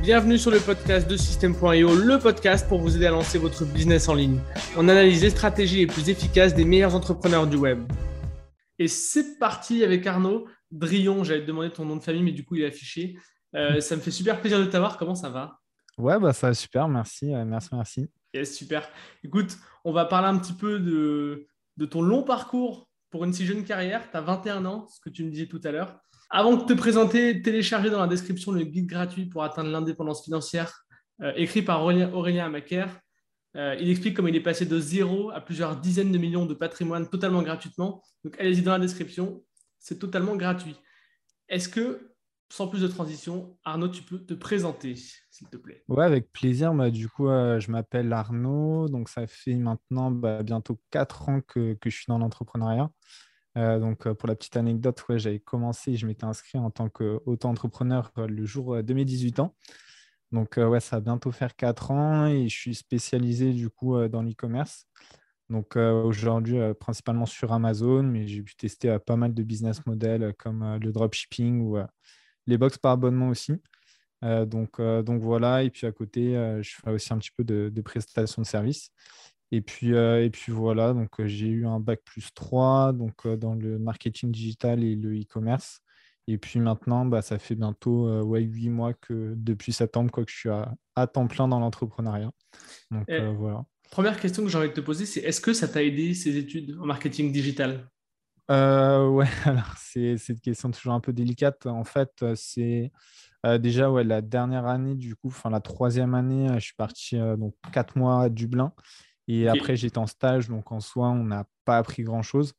Bienvenue sur le podcast de System.io, le podcast pour vous aider à lancer votre business en ligne. On analyse les stratégies les plus efficaces des meilleurs entrepreneurs du web. Et c'est parti avec Arnaud Drion. J'allais te demander ton nom de famille, mais du coup, il est affiché. Euh, ça me fait super plaisir de t'avoir. Comment ça va? Ouais, bah, ça va super. Merci, merci, merci. Yes, super. Écoute, on va parler un petit peu de, de ton long parcours pour une si jeune carrière. Tu as 21 ans, ce que tu me disais tout à l'heure. Avant de te présenter, téléchargez dans la description le guide gratuit pour atteindre l'indépendance financière, euh, écrit par Aurélien, Aurélien euh, il explique comment il est passé de zéro à plusieurs dizaines de millions de patrimoine totalement gratuitement. Donc allez-y dans la description, c'est totalement gratuit. Est-ce que, sans plus de transition, Arnaud, tu peux te présenter, s'il te plaît? Ouais, avec plaisir. Bah, du coup, euh, je m'appelle Arnaud. Donc, ça fait maintenant bah, bientôt quatre ans que, que, je suis dans l'entrepreneuriat. Euh, donc, euh, pour la petite anecdote, j'avais commencé, je m'étais inscrit en tant qu'auto-entrepreneur euh, le jour de mes 18 ans. Donc, ouais, ça va bientôt faire 4 ans et je suis spécialisé du coup dans l'e-commerce. Donc, aujourd'hui, principalement sur Amazon, mais j'ai pu tester pas mal de business models comme le dropshipping ou les box par abonnement aussi. donc, donc, voilà. Et puis à côté, je fais aussi un petit peu de, de prestations de services. Et puis, euh, et puis voilà, donc euh, j'ai eu un bac plus 3 donc, euh, dans le marketing digital et le e-commerce. Et puis maintenant, bah, ça fait bientôt ouais, 8 mois que depuis septembre quoi, que je suis à, temps plein dans l'entrepreneuriat. Donc voilà. Première question que j'ai envie de te poser, c'est est-ce que ça t'a aidé ces études en marketing digital? Ouais, alors c'est une question toujours un peu délicate. En fait, c'est déjà ouais, la dernière année, du coup, enfin la troisième année, je suis parti donc quatre mois à Dublin. Et après, j'étais en stage, donc en soi, on n'a pas appris grand-chose.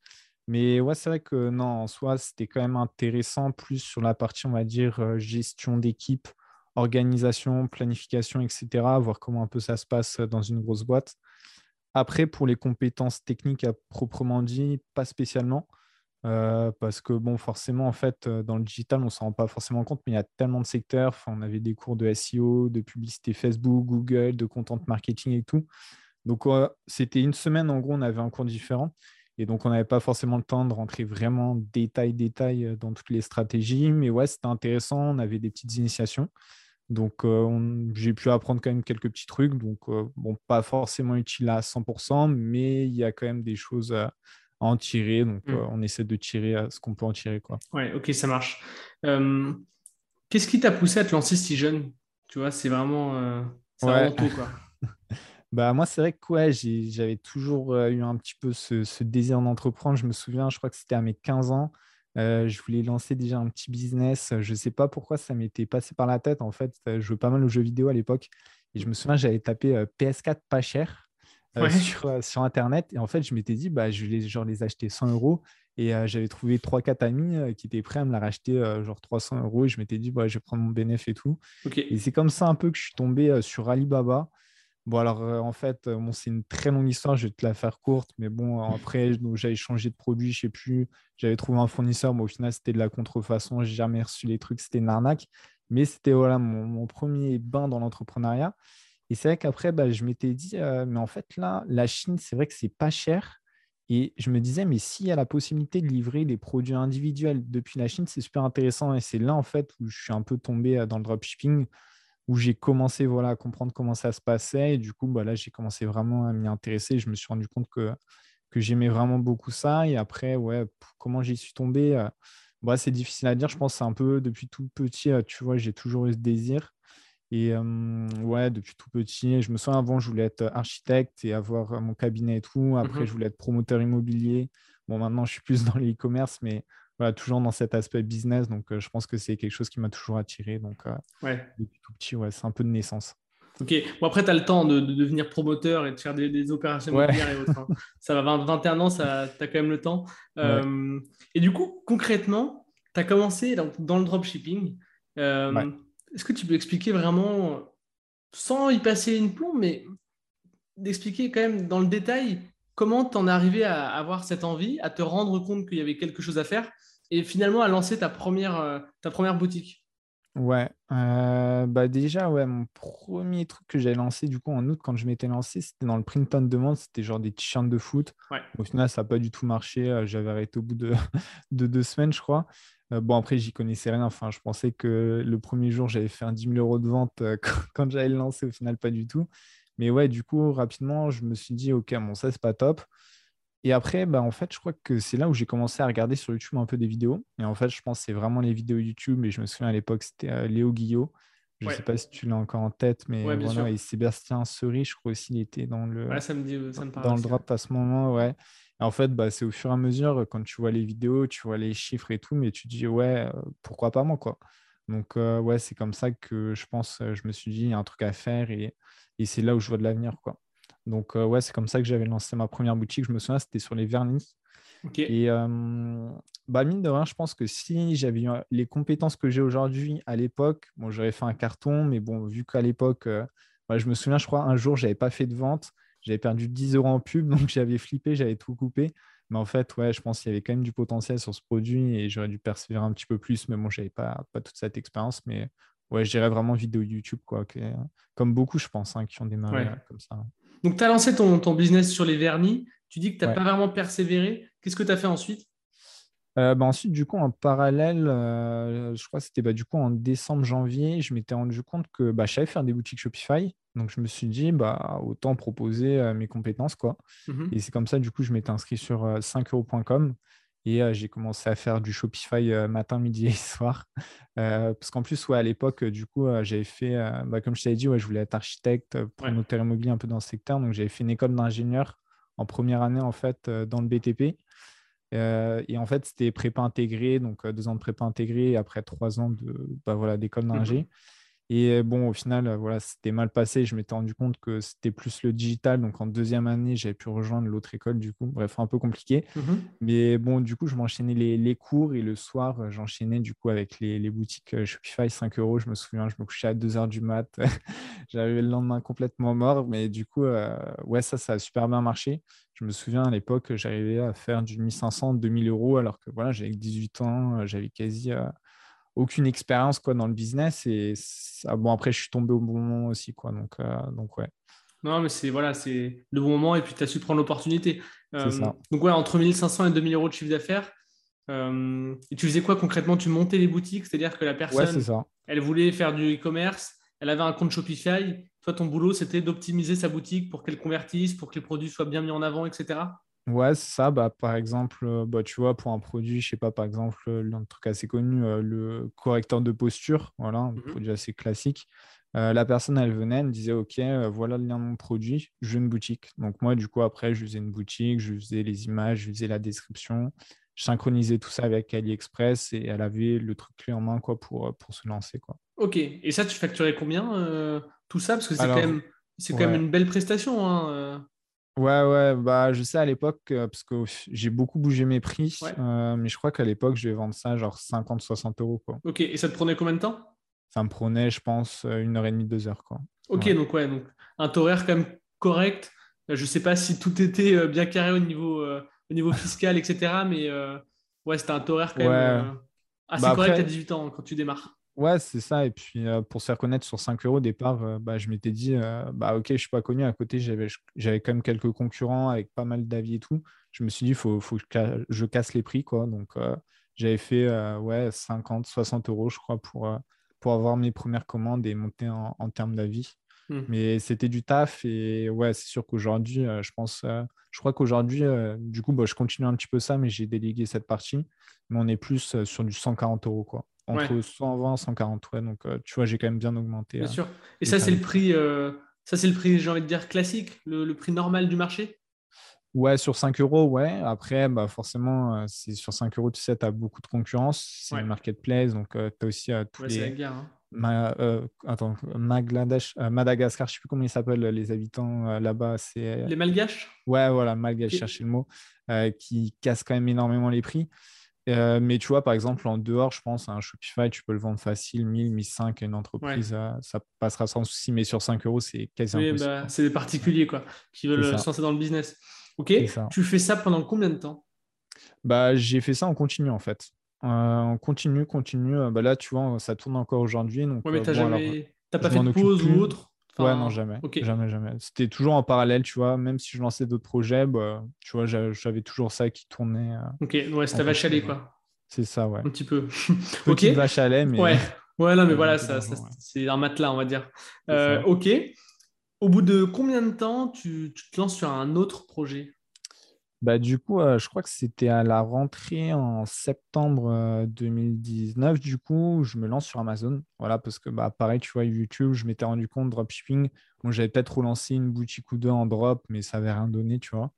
Mais ouais, c'est vrai que non, en soi, c'était quand même intéressant, plus sur la partie, on va dire, euh, gestion d'équipe, organisation, planification, etc., voir comment un peu ça se passe dans une grosse boîte. Après, pour les compétences techniques à proprement dit, pas spécialement. Euh, parce que, bon, forcément, en fait, euh, dans le digital, on ne s'en rend pas forcément compte, mais il y a tellement de secteurs. Enfin, on avait des cours de SEO, de publicité Facebook, Google, de content marketing et tout. Donc, c'était une semaine, en gros, on avait un cours différent. Et donc, on n'avait pas forcément le temps de rentrer vraiment détail, détail euh, dans toutes les stratégies. Mais ouais, c'était intéressant. On avait des petites initiations. Donc, euh, j'ai pu apprendre quand même quelques petits trucs. Donc, euh, bon, pas forcément utile à 100%, mais il y a quand même des choses à, en tirer. Donc, mmh. on essaie de tirer ce qu'on peut en tirer. Quoi. Ouais, ok, ça marche. Qu'est-ce qui t'a poussé à te lancer si jeune? Tu vois, c'est vraiment, vraiment tout, quoi. Bah, moi, c'est vrai que ouais, j'avais toujours eu un petit peu ce, désir d'entreprendre. Je me souviens, je crois que c'était à mes 15 ans. Euh, je voulais lancer déjà un petit business. Je ne sais pas pourquoi ça m'était passé par la tête. En fait, je jouais pas mal aux jeux vidéo à l'époque. Et je me souviens, j'avais tapé euh, PS4 pas cher sur, sur, Internet. Et en fait, je m'étais dit, bah, je vais genre, les acheter 100 euros. Et j'avais trouvé 3-4 amis qui étaient prêts à me la racheter genre 300 euros. Et je m'étais dit, bah, je vais prendre mon bénéfice et tout. Et c'est comme ça un peu que je suis tombé sur Alibaba. Bon, alors, euh, en fait, euh, c'est une très longue histoire, je vais te la faire courte, mais bon, après, j'avais changé de produit, je sais plus, j'avais trouvé un fournisseur, mais au final, c'était de la contrefaçon, j'ai jamais reçu les trucs, c'était une arnaque. Mais c'était voilà, mon, premier bain dans l'entrepreneuriat. Et c'est vrai qu'après, bah, je m'étais dit, euh, mais en fait, là, la Chine, c'est vrai que c'est pas cher. Et je me disais, mais s'il y a la possibilité de livrer les produits individuels depuis la Chine, c'est super intéressant. Et c'est là, en fait, où je suis un peu tombé dans le dropshipping où j'ai commencé voilà, à comprendre comment ça se passait. Et du coup, bah, là, j'ai commencé vraiment à m'y intéresser. Je me suis rendu compte que, que j'aimais vraiment beaucoup ça. Et après, ouais, comment j'y suis tombé, euh, bah, c'est difficile à dire. Je pense que c'est un peu depuis tout petit, euh, tu vois, j'ai toujours eu ce désir. Et ouais, depuis tout petit, je me souviens avant, je voulais être architecte et avoir mon cabinet et tout. Après, mmh je voulais être promoteur immobilier. Bon, maintenant, je suis plus dans l'e-commerce, mais toujours dans cet aspect business. Donc, euh, je pense que c'est quelque chose qui m'a toujours attiré. Donc, euh, ouais. depuis tout petit, ouais, c'est un peu de naissance. Ok. Bon, après, tu as le temps de, devenir promoteur et de faire des, opérations immobilières et autres. Hein. Ça va 21 ans, tu as quand même le temps. Euh, et du coup, concrètement, tu as commencé dans le dropshipping. Est-ce que tu peux expliquer vraiment, sans y passer une plombe, mais d'expliquer quand même dans le détail comment tu en es arrivé à avoir cette envie, à te rendre compte qu'il y avait quelque chose à faire et finalement à lancer ta première, euh, ta première boutique? Ouais, euh, bah déjà, ouais, mon premier truc que j'ai lancé du coup en août quand je m'étais lancé, c'était dans le print on demand, c'était genre des t-shirts de foot. Au final, ça n'a pas du tout marché, euh, j'avais arrêté au bout de, de, deux semaines, je crois. bon, après, j'y connaissais rien. Enfin, je pensais que le premier jour, j'avais fait un 10 000 euros de vente quand, j'allais le lancer. Au final, pas du tout. Mais ouais, du coup, rapidement, je me suis dit, OK, bon, ça, c'est pas top. Et après, bah, en fait, je crois que c'est là où j'ai commencé à regarder sur YouTube un peu des vidéos. Et en fait, je pense que c'est vraiment les vidéos YouTube. Et je me souviens à l'époque, c'était Léo Guillot. Je ne sais pas si tu l'as encore en tête, mais voilà. Et Sébastien Seri, je crois aussi, il était dans le, ça me dit, ça me dans le drop à ce moment. Ouais. en fait, bah, c'est au fur et à mesure, quand tu vois les vidéos, tu vois les chiffres et tout, mais tu te dis, ouais, euh, pourquoi pas moi, quoi. Donc, euh, ouais, c'est comme ça que je pense, je me suis dit, il y a un truc à faire et, et c'est là où je vois de l'avenir, quoi. Donc, euh, ouais, c'est comme ça que j'avais lancé ma première boutique. Je me souviens, c'était sur les vernis. Et bah, mine de rien, je pense que si j'avais eu les compétences que j'ai aujourd'hui à l'époque, bon, j'aurais fait un carton, mais bon, vu qu'à l'époque, bah, je me souviens, je crois, un jour, j'avais pas fait de vente, j'avais perdu 10 euros en pub, donc j'avais flippé, j'avais tout coupé. Mais en fait, ouais, je pense qu'il y avait quand même du potentiel sur ce produit et j'aurais dû persévérer un petit peu plus. Mais bon, j'avais pas, pas toute cette expérience. Mais ouais, je dirais vraiment vidéo YouTube, quoi. comme beaucoup, je pense, hein, qui ont démarré comme ça. Donc, tu as lancé ton, ton, business sur les vernis. Tu dis que tu n'as pas vraiment persévéré. Qu'est-ce que tu as fait ensuite? Euh, bah, ensuite, du coup, en parallèle, euh, je crois que c'était bah, du coup en décembre, janvier, je m'étais rendu compte que bah, je savais faire des boutiques Shopify. Donc, je me suis dit, bah, autant proposer euh, mes compétences. quoi. Mmh et c'est comme ça, du coup, je m'étais inscrit sur 5euros.com et j'ai commencé à faire du Shopify matin, midi et soir. parce qu'en plus, ouais, à l'époque, du coup, j'avais fait, bah, comme je t'avais dit, ouais, je voulais être architecte pour ouais. immobilier un peu dans ce secteur. Donc, j'avais fait une école d'ingénieur en première année, en fait, dans le BTP. Et en fait, c'était prépa intégré, donc deux ans de prépa intégré et après trois ans de bah, voilà, d'école d'ingé. Et bon, au final, voilà, c'était mal passé. Je m'étais rendu compte que c'était plus le digital. Donc en deuxième année, j'avais pu rejoindre l'autre école, du coup. Bref, un peu compliqué. Mmh Mais bon, du coup, je m'enchaînais les, les, cours et le soir, j'enchaînais du coup avec les, les, boutiques Shopify 5 euros. Je me souviens, je me couchais à 2 heures du mat. J'arrivais le lendemain complètement mort. Mais du coup, ouais, ça, ça a super bien marché. Je me souviens à l'époque, j'arrivais à faire du 1500, 2000 euros, alors que voilà, j'avais 18 ans, j'avais quasi euh, aucune expérience quoi, dans le business. Et bon, après, je suis tombé au bon moment aussi. Quoi, donc, euh, donc ouais. Non, mais c'est voilà, c'est le bon moment et puis tu as su prendre l'opportunité. donc, ouais, entre 1500 et 2000 euros de chiffre d'affaires. et tu faisais quoi concrètement? Tu montais les boutiques, c'est-à-dire que la personne, elle voulait faire du e-commerce, elle avait un compte Shopify toi, ton boulot, c'était d'optimiser sa boutique pour qu'elle convertisse, pour que les produits soient bien mis en avant, etc. Ouais, ça. Bah, par exemple, euh, bah, tu vois, pour un produit, je sais pas, par exemple, un truc assez connu, euh, le correcteur de posture, voilà, un mhm. produit assez classique. Euh, la personne, elle venait, elle me disait, OK, voilà le lien de mon produit, je veux une boutique. Donc moi, du coup, après, je faisais une boutique, je faisais les images, je faisais la description, je synchronisais tout ça avec AliExpress et elle avait le truc clé en main quoi, pour, pour se lancer. Quoi. Ok, et ça, tu facturais combien tout ça? Parce que c'est quand, même, quand même une belle prestation. Hein, euh. Ouais, ouais, bah, je sais à l'époque, euh, parce que j'ai beaucoup bougé mes prix, euh, mais je crois qu'à l'époque, je vais vendre ça genre 50-60 euros. Quoi. Ok, et ça te prenait combien de temps? Ça me prenait, je pense, une heure et demie, deux heures. Quoi. Ok, donc ouais, donc un taux horaire quand même correct. Je ne sais pas si tout était bien carré au niveau, au niveau fiscal, etc. Mais ouais, c'était un taux horaire quand même assez bah, correct à 18 ans quand tu démarres. Ouais, c'est ça. Et puis, pour se faire connaître sur 5 euros au départ, bah, je m'étais dit, bah, ok, je ne suis pas connu. À côté, j'avais, j'avais quand même quelques concurrents avec pas mal d'avis et tout. Je me suis dit, il faut, faut, que je casse les prix. Quoi. Donc, j'avais fait ouais, 50, 60 euros, je crois, pour, pour avoir mes premières commandes et monter en, en termes d'avis. Mmh. Mais c'était du taf. Et ouais, c'est sûr qu'aujourd'hui, je pense, je crois qu'aujourd'hui, du coup, bah, je continue un petit peu ça, mais j'ai délégué cette partie. Mais on est plus sur du 140 euros. Quoi entre 120 et 140. Ouais, donc, euh, tu vois, j'ai quand même bien augmenté. Bien euh, sûr. Et ça, c'est le prix, euh, ça, c'est le prix, j'ai envie de dire, classique, le, prix normal du marché? Ouais, sur 5 euros, ouais. Après, bah, forcément, c'est sur 5 euros, tu sais, tu as beaucoup de concurrence. C'est une marketplace, donc tu as aussi tous les. Guerre, hein. Ma, attends, Madagascar, je ne sais plus comment ils s'appellent les habitants là-bas. C'est les Malgaches? Ouais, voilà, Malgaches, chercher le mot, qui cassent quand même énormément les prix. Euh, mais tu vois, par exemple, en dehors, je pense, un Shopify, tu peux le vendre facile, 1000, 1005 à une entreprise, euh, ça passera sans souci, mais sur 5 euros, c'est quasi impossible. Bah, c'est des particuliers quoi, qui veulent se lancer dans le business. Ok, tu fais ça pendant combien de temps? Bah, J'ai fait ça en continu, en fait. Euh, en continu, continu. Bah, là, tu vois, ça tourne encore aujourd'hui. Ouais, mais tu n'as pas fait de pause ou autre? Ouais, non, jamais. Jamais, jamais. C'était toujours en parallèle, tu vois. Même si je lançais d'autres projets, bah, tu vois, j'avais toujours ça qui tournait. Euh, ok, ouais, c'était vache à quoi. C'est ça, ouais. Un petit peu. Ok. vache à lait, mais. Ouais, ouais non, mais voilà, ça, c'est un matelas, on va dire. Euh, ok. Au bout de combien de temps tu, tu, te lances sur un autre projet? Bah, du coup, euh, je crois que c'était à la rentrée en septembre 2019. Euh, du coup, je me lance sur Amazon. Voilà, parce que bah, pareil, tu vois, YouTube, je m'étais rendu compte, dropshipping. Bon, j'avais peut-être relancé une boutique ou deux en drop, mais ça n'avait rien donné, tu vois.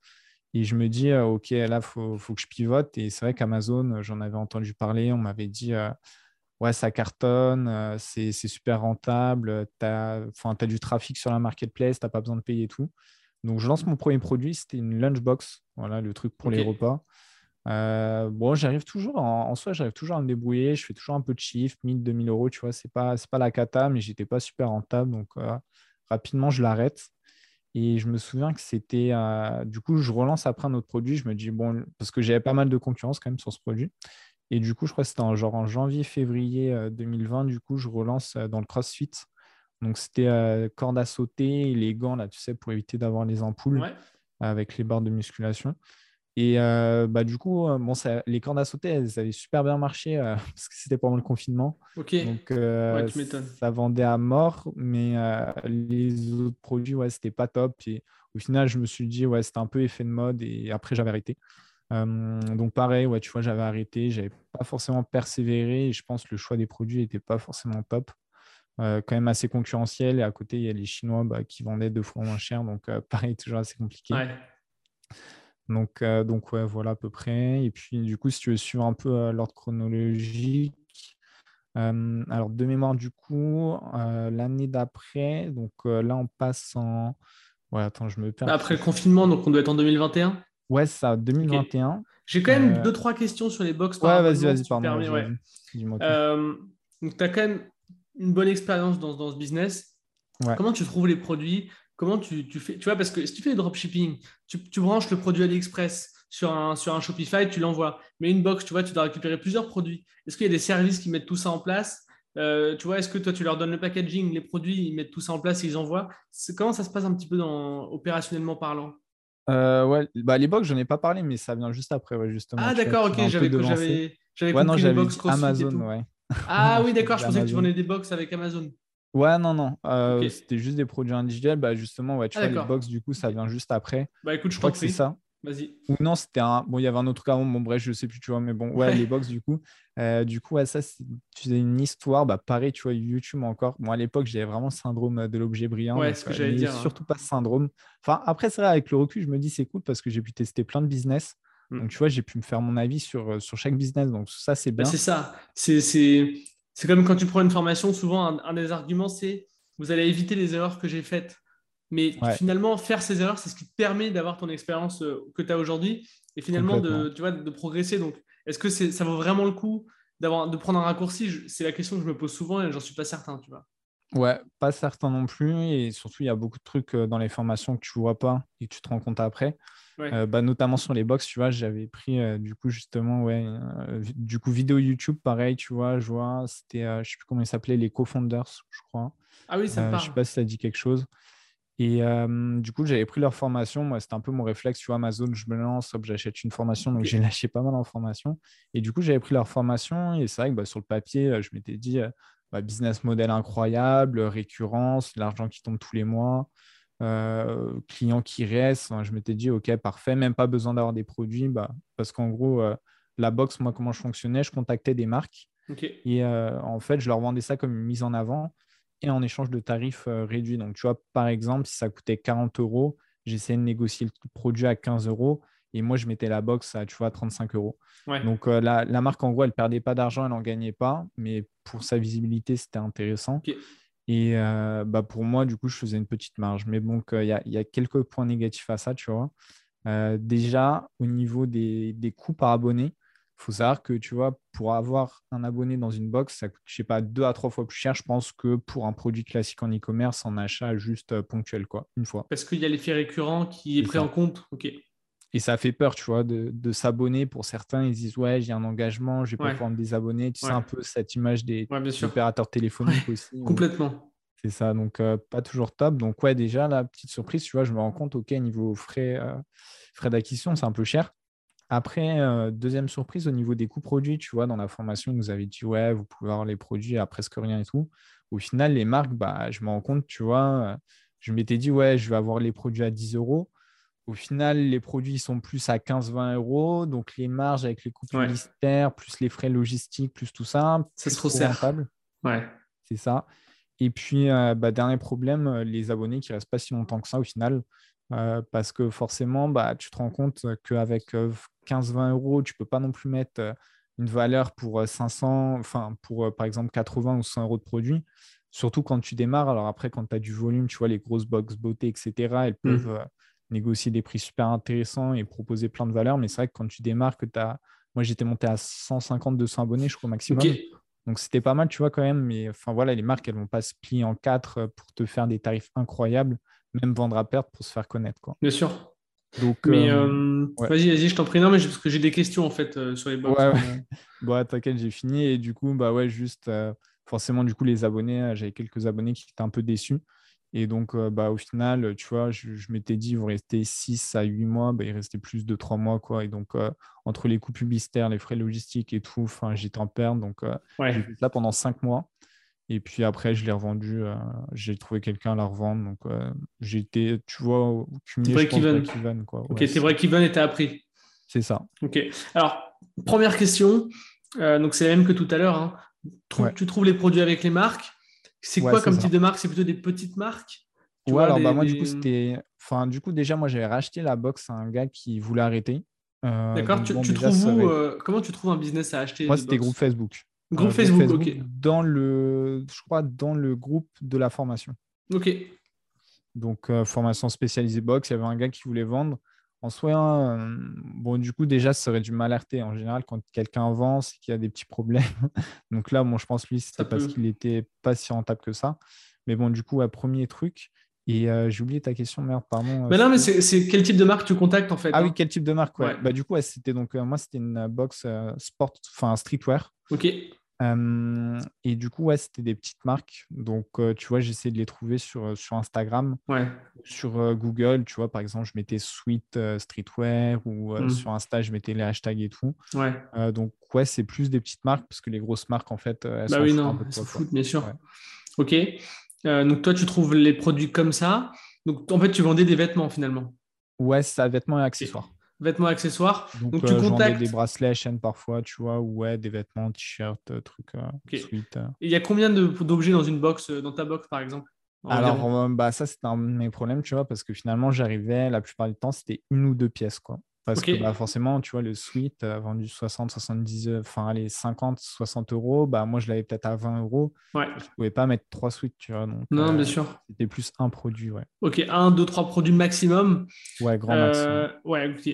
Et je me dis, euh, OK, là, il faut, faut, que je pivote. Et c'est vrai qu'Amazon, j'en avais entendu parler. On m'avait dit, ouais, ça cartonne, c'est super rentable. Tu as, as, du trafic sur la marketplace, tu n'as pas besoin de payer tout. Donc, je lance mon premier produit, c'était une lunchbox, voilà, le truc pour les repas. Euh, bon, j'arrive toujours, en, soi, j'arrive toujours à me débrouiller. Je fais toujours un peu de chiffre, 1000, 2000 euros, tu vois, c'est pas, pas la cata, mais j'étais pas super rentable. Donc, euh, rapidement, je l'arrête. Et je me souviens que c'était. Euh, du coup, je relance après un autre produit. Je me dis, bon, parce que j'avais pas mal de concurrence quand même sur ce produit. Et du coup, je crois que c'était en, genre en janvier-février 2020. Du coup, je relance dans le CrossFit. Donc, c'était euh, corde à sauter les gants, là, tu sais, pour éviter d'avoir les ampoules avec les barres de musculation. Et euh, bah, du coup, euh, bon, ça, les cordes à sauter, elles avaient super bien marché parce que c'était pendant le confinement. Ok. Donc, ça vendait à mort, mais les autres produits, ouais, c'était pas top. Et au final, je me suis dit, ouais, c'était un peu effet de mode et après, j'avais arrêté. donc, pareil, ouais, tu vois, j'avais arrêté, j'avais pas forcément persévéré et je pense que le choix des produits n'était pas forcément top. Euh, quand même assez concurrentiel. Et à côté, il y a les Chinois bah, qui vendaient deux fois moins cher. Donc, euh, pareil, toujours assez compliqué. Donc, euh, donc ouais, voilà à peu près. Et puis, du coup, si tu veux suivre un peu l'ordre chronologique, alors de mémoire, du coup, l'année d'après, donc là, on passe en. Ouais, attends, je me perds. Après le confinement, donc on doit être en 2021 Ouais, ça, 2021. J'ai quand même deux, trois questions sur les box. Ouais, vas-y, vas-y, pardon. donc, tu as quand même une bonne expérience dans, dans, ce business. Comment tu trouves les produits? Comment tu, tu, fais Tu vois, parce que si tu fais du dropshipping, tu, tu branches le produit AliExpress sur un, sur un Shopify, tu l'envoies. Mais une box, tu vois, tu dois récupérer plusieurs produits. Est-ce qu'il y a des services qui mettent tout ça en place? Euh, tu vois, est-ce que toi, tu leur donnes le packaging, les produits, ils mettent tout ça en place et ils envoient? Comment ça se passe un petit peu dans, opérationnellement parlant? Euh, ouais, bah, les box, j'en ai pas parlé, mais ça vient juste après, ouais, justement. Ah, d'accord, ok, j'avais j'avais ouais, non, j'avais Amazon, ouais. Ah oui, d'accord, je pensais que tu vendais des box avec Amazon. Ouais, non, non. Euh, c'était juste des produits individuels. Bah, justement, ouais, tu ah, vois, les box, du coup, ça vient juste après. Bah, écoute, je, crois que c'est ça. Vas-y. Ou non, c'était un. Bon, il y avait un autre cas. Bon, bref, je sais plus, tu vois, mais bon, ouais, les box, du coup. Euh, du coup, ouais, ça, tu faisais une histoire. Bah, pareil, tu vois, YouTube encore. Bon, à l'époque, j'avais vraiment le syndrome de l'objet brillant. Ouais, ce que j'allais dire. Hein. Surtout pas ce syndrome. Enfin, après, c'est vrai, avec le recul, je me dis, c'est cool parce que j'ai pu tester plein de business. Hmm. Donc, tu vois, j'ai pu me faire mon avis sur, sur chaque business. Donc, ça, c'est bah, bien. c'est ça. C'est c'est comme quand tu prends une formation, souvent un, des arguments, c'est vous allez éviter les erreurs que j'ai faites. Mais finalement, faire ces erreurs, c'est ce qui te permet d'avoir ton expérience euh, que tu as aujourd'hui et finalement de, tu vois, de progresser. Donc, est-ce que ça vaut vraiment le coup de prendre un raccourci? C'est la question que je me pose souvent et j'en suis pas certain, tu vois. Ouais, pas certain non plus. Et surtout, il y a beaucoup de trucs euh, dans les formations que tu vois pas et que tu te rends compte après. Euh, bah, notamment sur les box, tu vois, j'avais pris euh, du coup justement, ouais, du coup vidéo YouTube, pareil, tu vois, je vois, c'était, je sais plus comment il s'appelait, les co-founders, je crois. Ah oui, ça me parle. Je sais pas si ça dit quelque chose. Et du coup, j'avais pris leur formation. Moi, c'était un peu mon réflexe. Tu vois, Amazon, je me lance, hop, j'achète une formation. Donc, j'ai lâché pas mal en formation. Et du coup, j'avais pris leur formation. Et c'est vrai que bah, sur le papier, je m'étais dit, bah, business model incroyable, récurrence, l'argent qui tombe tous les mois, euh, clients qui restent. je m'étais dit, OK, parfait, même pas besoin d'avoir des produits. Bah, parce qu'en gros, euh, la box, moi, comment je fonctionnais, je contactais des marques. Et euh, en fait, je leur vendais ça comme une mise en avant et en échange de tarifs réduits. Donc, tu vois, par exemple, si ça coûtait 40 euros, j'essayais de négocier le produit à 15 euros et moi, je mettais la box à, tu vois, 35 euros. Donc, euh, la, marque, en gros, elle ne perdait pas d'argent, elle n'en gagnait pas. Mais pour sa visibilité, c'était intéressant. Et euh, bah, pour moi, du coup, je faisais une petite marge. Mais bon, il y, a, quelques points négatifs à ça, tu vois. Euh, déjà, au niveau des, coûts par abonné, il faut savoir que, tu vois, pour avoir un abonné dans une box, ça coûte, je sais pas, deux à trois fois plus cher, je pense, que pour un produit classique en e-commerce, en achat juste ponctuel, quoi, une fois. Parce qu'il y a l'effet récurrent qui est, pris en compte? OK. Et ça fait peur, tu vois, de, s'abonner. Pour certains, ils disent Ouais, j'ai un engagement, je vais pas pouvoir me désabonner. Tu sais, un peu cette image des, opérateurs téléphoniques aussi. Complètement. C'est ça, donc euh, pas toujours top. Donc, ouais, déjà, la petite surprise, tu vois, je me rends compte, OK, niveau frais, euh, frais d'acquisition, c'est un peu cher. Après, euh, deuxième surprise au niveau des coûts produits, tu vois, dans la formation, nous avaient dit, ouais, vous pouvez avoir les produits à presque rien et tout. Au final, les marques, bah, je me rends compte, tu vois, je m'étais dit, ouais, je vais avoir les produits à 10 euros. Au final, les produits sont plus à 15-20 euros. Donc, les marges avec les coûts publicitaires, plus les frais logistiques, plus tout ça, c'est trop rentable. Ouais. C'est ça. Et puis, euh, bah, dernier problème, euh, les abonnés qui ne restent pas si longtemps que ça au final. Euh, parce que forcément, bah, tu te rends compte qu'avec 15-20 euros, tu ne peux pas non plus mettre une valeur pour 500, enfin, pour par exemple 80 ou 100 euros de produits. Surtout quand tu démarres. Alors après, quand tu as du volume, tu vois, les grosses box beauté, etc., elles mmh. Négocier des prix super intéressants et proposer plein de valeurs. Mais c'est vrai que quand tu démarres, que tu as. Moi, j'étais monté à 150-200 abonnés, je crois, au maximum. Donc, c'était pas mal, tu vois, quand même. Mais enfin, voilà, les marques, elles vont pas se plier en quatre pour te faire des tarifs incroyables, même vendre à perte pour se faire connaître. Quoi. Bien sûr. Donc, mais euh, euh, vas-y, vas-y, je t'en prie. Non, mais parce que j'ai des questions en fait euh, sur les box. Ouais, bon, t'inquiète, j'ai fini. Et du coup, bah ouais, juste forcément, du coup, les abonnés, j'avais quelques abonnés qui étaient un peu déçus. Et donc, euh, bah, au final, tu vois, je, m'étais dit, vous restez 6 à 8 mois, bah, il restait plus de 3 mois. Quoi. Et donc, euh, entre les coûts publicitaires, les frais logistiques et tout, j'étais en perte. Donc, euh, j'ai fait ça pendant 5 mois. Et puis après, je l'ai revendu. j'ai trouvé quelqu'un à la revendre. Donc, été, tu vois, cumulé. break-even. Ok, c'est vrai break-even et appris. C'est ça. Ok. Alors, première question. donc, c'est la même que tout à l'heure. Hein. Tu trouves les produits avec les marques? C'est quoi comme type de marque? C'est plutôt des petites marques? Ouais, alors bah, moi, du coup, c'était. Enfin, du coup, déjà, moi, j'avais racheté la box à un gars qui voulait arrêter. Euh, D'accord, tu, trouves où, euh, Comment tu trouves un business à acheter Moi, c'était groupe Facebook. Groupe euh, Facebook, ok. Dans le, je crois, dans le groupe de la formation. Ok. Donc, formation spécialisée box, il y avait un gars qui voulait vendre. En soi, euh, bon, du coup, déjà, ça aurait dû m'alerter. En général, quand quelqu'un avance, qu'il y a des petits problèmes. Donc là, bon, je pense lui, c'était parce qu'il n'était pas si rentable que ça. Mais bon, du coup, premier truc. Et euh, j'ai oublié ta question, merde, pardon. Mais non, mais c'est quel type de marque tu contactes en fait Ah oui, hein quel type de marque, ouais. Bah, du coup, c'était donc, euh, moi, c'était une box sport, enfin streetwear. Ok et du coup, ouais, c'était des petites marques. Donc, tu vois, j'essayais de les trouver sur, sur Instagram, sur Google. Tu vois, par exemple, je mettais Sweet Streetwear ou mmh. sur Insta, je mettais les hashtags et tout. donc, ouais, c'est plus des petites marques parce que les grosses marques, en fait, elles bah oui, non, elles foutent, bien sûr. Ok. donc, toi, tu trouves les produits comme ça. Donc, en fait, tu vendais des vêtements finalement. Ouais, ça, vêtements et accessoires vêtements accessoires. Donc, tu euh, contactes des bracelets, chaînes parfois, tu vois, ou ouais, des vêtements, t-shirts, euh, trucs. Euh, il y a combien d'objets dans une box, dans ta box par exemple Alors, bah, ça, c'était un de mes problèmes, tu vois, parce que finalement, j'arrivais, la plupart du temps, c'était une ou deux pièces, quoi. Parce que bah, forcément, tu vois, le suite vendu 60, 70, enfin, allez, 50, 60 euros, bah, moi, je l'avais peut-être à 20 euros. Ouais. Je ne pouvais pas mettre trois suites, tu vois. Donc, non, bien sûr. C'était plus un produit, ouais. Ok, un, deux, trois produits maximum. Ouais, grand maximum. ouais, ok.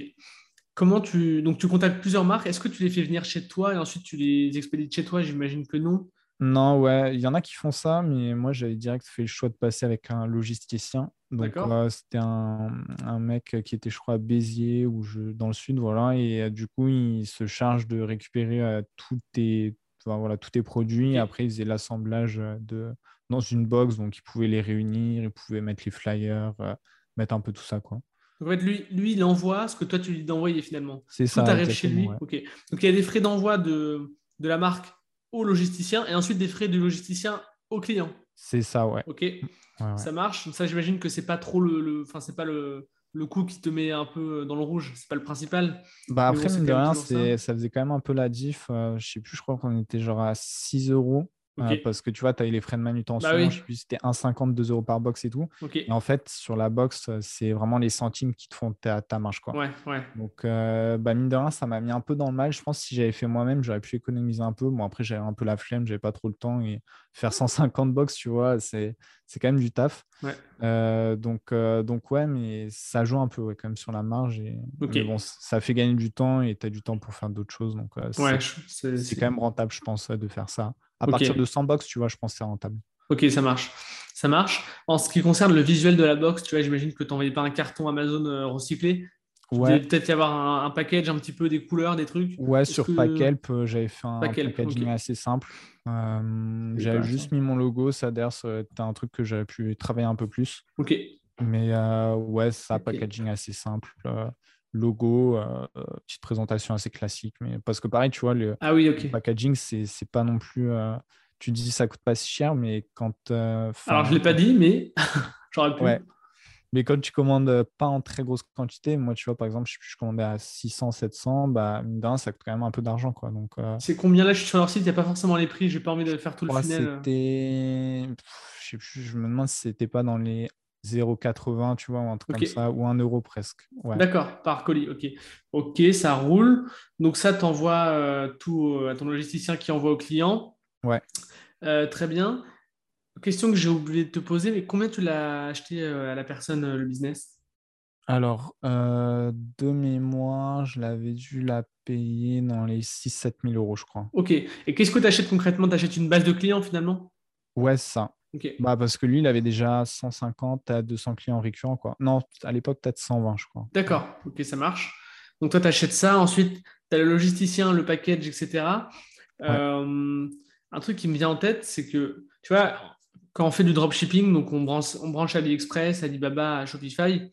Comment tu. Donc, tu contactes plusieurs marques. Est-ce que tu les fais venir chez toi et ensuite tu les expédies chez toi? J'imagine que non. Non, ouais, il y en a qui font ça, mais moi j'avais direct fait le choix de passer avec un logisticien. Donc euh, c'était un, mec qui était, je crois, à Béziers ou je, dans le sud, voilà. Et euh, du coup, il se charge de récupérer euh, tous, tes, voilà, tous tes produits. Après, il faisait l'assemblage de, dans une box, donc il pouvait les réunir, il pouvait mettre les flyers, mettre un peu tout ça, quoi. Donc, en fait, lui, lui, il envoie ce que toi, tu lui dis d'envoyer finalement. C'est ça. Tout arrive chez lui. Ok. Donc, il y a des frais d'envoi de, de la marque au logisticien et ensuite des frais du logisticien au client. C'est ça, ouais. Ok. Ça marche. Donc, ça, j'imagine que c'est pas trop le. Enfin, c'est pas le, le coût qui te met un peu dans le rouge. C'est pas le principal. Bah, après, mine de rien, ça. ça. faisait quand même un peu la diff. Euh, je sais plus, je crois qu'on était genre à 6 euros parce que tu vois, tu as eu les frais de manutention, bah je sais plus, c'était 1,50, 2 euros par box et tout. Et en fait, sur la box, euh, c'est vraiment les centimes qui te font ta, ta marge. Quoi. Ouais, ouais. Donc, euh, bah, mine de rien, ça m'a mis un peu dans le mal. Je pense que si j'avais fait moi-même, j'aurais pu économiser un peu. Bon, après, j'avais un peu la flemme, j'avais pas trop le temps. Et faire 150 box, tu vois, c'est quand même du taf. Ouais. Euh, donc, donc, ouais, mais ça joue un peu quand même sur la marge. Et... bon, ça fait gagner du temps et tu as du temps pour faire d'autres choses. Donc, c'est quand même rentable, je pense, de faire ça. À partir de 100 box, tu vois, je pense que c'est rentable. Ok, ça marche. Ça marche. En ce qui concerne le visuel de la box, tu vois, j'imagine que tu n'envoyais pas un carton Amazon euh, recyclé. Ouais. Peut-être y avoir un, package, un petit peu des couleurs, des trucs. Ouais, sur Packelp, euh, j'avais fait un packaging assez simple. Euh, j'avais juste mis mon logo, ça d'ailleurs, c'était un truc que j'aurais pu travailler un peu plus. Ok. Mais ouais, ça, packaging assez simple. Logo, petite présentation assez classique. Mais parce que pareil, tu vois, le, ah oui, le packaging, c'est pas non plus. tu dis ça coûte pas si cher, mais quand. Alors, je l'ai pas dit, mais j'aurais pu. Ouais. Mais quand tu commandes pas en très grosse quantité, moi, tu vois, par exemple, je, je commandais à 600, 700, bah, mine ça coûte quand même un peu d'argent. quoi. Donc, C'est combien là Je suis sur leur site, il n'y a pas forcément les prix, j'ai pas envie de faire tout le. C'était. Je, je me demande si c'était pas dans les 0,80, tu vois, ou un truc comme ça, ou un euro presque. D'accord, par colis, ok. Ok, ça roule. Donc ça, tu envoies euh, tout euh, à ton logisticien qui envoie au client. Ouais. Euh, très bien. Question que j'ai oublié de te poser, mais combien tu l'as acheté à la personne, le business? Alors, de mémoire, je l'avais dû la payer dans les 6-7 000 euros, je crois. Ok. Et qu'est-ce que tu achètes concrètement? Tu achètes une base de clients finalement? Ouais, ça. Bah, parce que lui, il avait déjà 150 à 200 clients récurrents. Quoi. Non, à l'époque, peut-être 120, je crois. D'accord, ok, ça marche. Donc, toi, tu achètes ça. Ensuite, tu as le logisticien, le package, etc. Euh, un truc qui me vient en tête, c'est que, tu vois, quand on fait du dropshipping, donc on branche, on branche AliExpress, Alibaba, Shopify,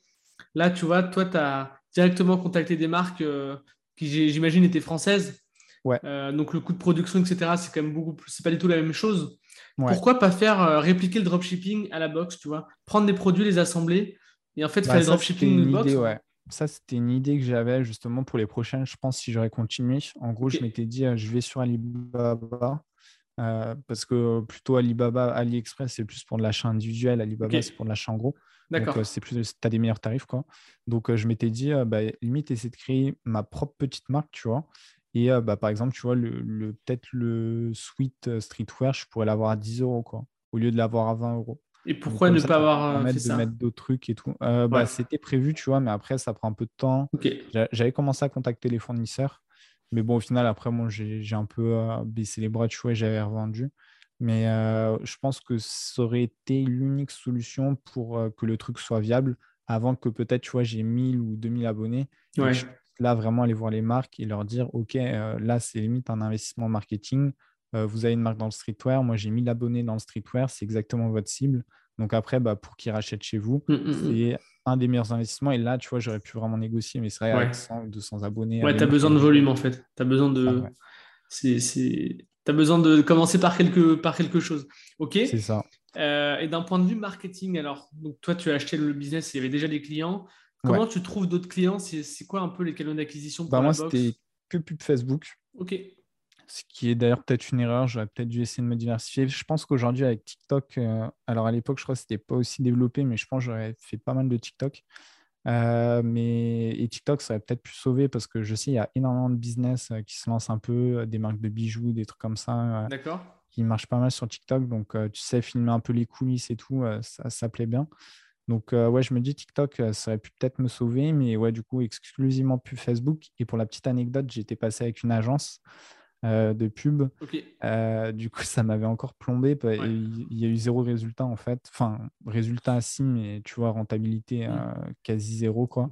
là, tu vois, toi, tu as directement contacté des marques euh, qui, j'imagine, étaient françaises. Ouais. Euh, donc, le coût de production, etc., c'est quand même beaucoup plus, c'est pas du tout la même chose. Pourquoi pas faire euh, répliquer le dropshipping à la box, tu vois? Prendre des produits, les assembler et en fait faire bah, le dropshipping box. ouais. Ça, c'était une idée que j'avais justement pour les prochaines. Je pense si j'aurais continué. En gros, je m'étais dit, euh, je vais sur Alibaba. Euh, parce que plutôt Alibaba, AliExpress, c'est plus pour de l'achat individuel. Alibaba, c'est pour de l'achat en gros. D'accord. Donc, c'est plus, tu as des meilleurs tarifs. Quoi. Donc, je m'étais dit, bah, limite, essayer de créer ma propre petite marque, tu vois. Et bah, par exemple, tu vois, le, peut-être le suite streetwear, je pourrais l'avoir à 10 euros, quoi, au lieu de l'avoir à 20 euros. Et pourquoi ne pas avoir fait ça de mettre d'autres trucs et tout bah, C'était prévu, tu vois, mais après, ça prend un peu de temps. J'avais commencé à contacter les fournisseurs. Mais bon, au final, après, moi, j'ai un peu baissé les bras, tu vois, j'avais revendu. Mais je pense que ça aurait été l'unique solution pour que le truc soit viable avant que peut-être, tu vois, j'ai 1000 ou 2000 abonnés. Ouais là, vraiment aller voir les marques et leur dire, OK, euh, là, c'est limite un investissement marketing. Euh, vous avez une marque dans le streetwear. Moi, j'ai 1000 abonnés dans le streetwear. C'est exactement votre cible. Donc après, bah, pour qu'ils rachètent chez vous, mmh, mmh, mmh. c'est un des meilleurs investissements. Et là, tu vois, j'aurais pu vraiment négocier. Mais c'est vrai, avec 100 ou 200 abonnés. Ouais, tu as besoin de volume, en fait. Tu as besoin de... c'est, Tu as besoin de commencer par quelque, par quelque chose. OK? C'est ça. Euh, et d'un point de vue marketing, alors, donc toi, tu as acheté le business, il y avait déjà des clients. Comment tu trouves d'autres clients? C'est quoi un peu les canaux d'acquisition bah Moi, c'était que pub Facebook. Ok. Ce qui est d'ailleurs peut-être une erreur. J'aurais peut-être dû essayer de me diversifier. Je pense qu'aujourd'hui, avec TikTok, euh, alors à l'époque, je crois que ce n'était pas aussi développé, mais je pense que j'aurais fait pas mal de TikTok. Euh, mais et TikTok, ça aurait peut-être pu sauver parce que je sais, il y a énormément de business euh, qui se lancent un peu, des marques de bijoux, des trucs comme ça. D'accord. Qui marchent pas mal sur TikTok. Donc, tu sais, filmer un peu les coulisses et tout, ça, ça plaît bien. Donc, euh, ouais, je me dis TikTok, euh, ça aurait pu peut-être me sauver, mais ouais, du coup, exclusivement plus Facebook. Et pour la petite anecdote, j'étais passé avec une agence euh, de pub. du coup, ça m'avait encore plombé. Il y a eu zéro résultat, en fait. Enfin, résultat, si, mais tu vois, rentabilité mmh. quasi zéro, quoi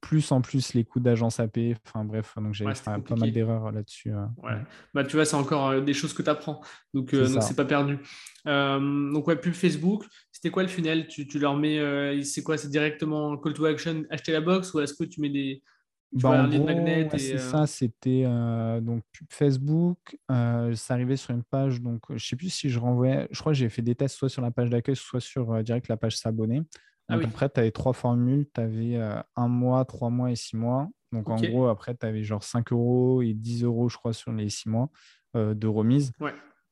plus en plus les coûts d'agence payer. Enfin bref, donc j'ai fait pas mal d'erreurs là-dessus. Euh, ouais. Bah, tu vois, c'est encore euh, des choses que tu apprends. Donc, euh, donc c'est pas perdu. donc, ouais, pub Facebook, c'était quoi le funnel? Tu, tu, leur mets, c'est quoi? C'est directement call to action, acheter la box? Ou est-ce que tu mets des. Tu bah, c'est ça, c'était donc pub Facebook. ça arrivait sur une page, donc je sais plus si je renvoyais. Je crois que j'ai fait des tests soit sur la page d'accueil, soit sur direct la page s'abonner. Ah après, tu avais trois formules. Tu avais euh, un mois, trois mois et six mois. Donc en gros, après, tu avais genre 5 euros et 10 euros, je crois, sur les six mois euh, de remise.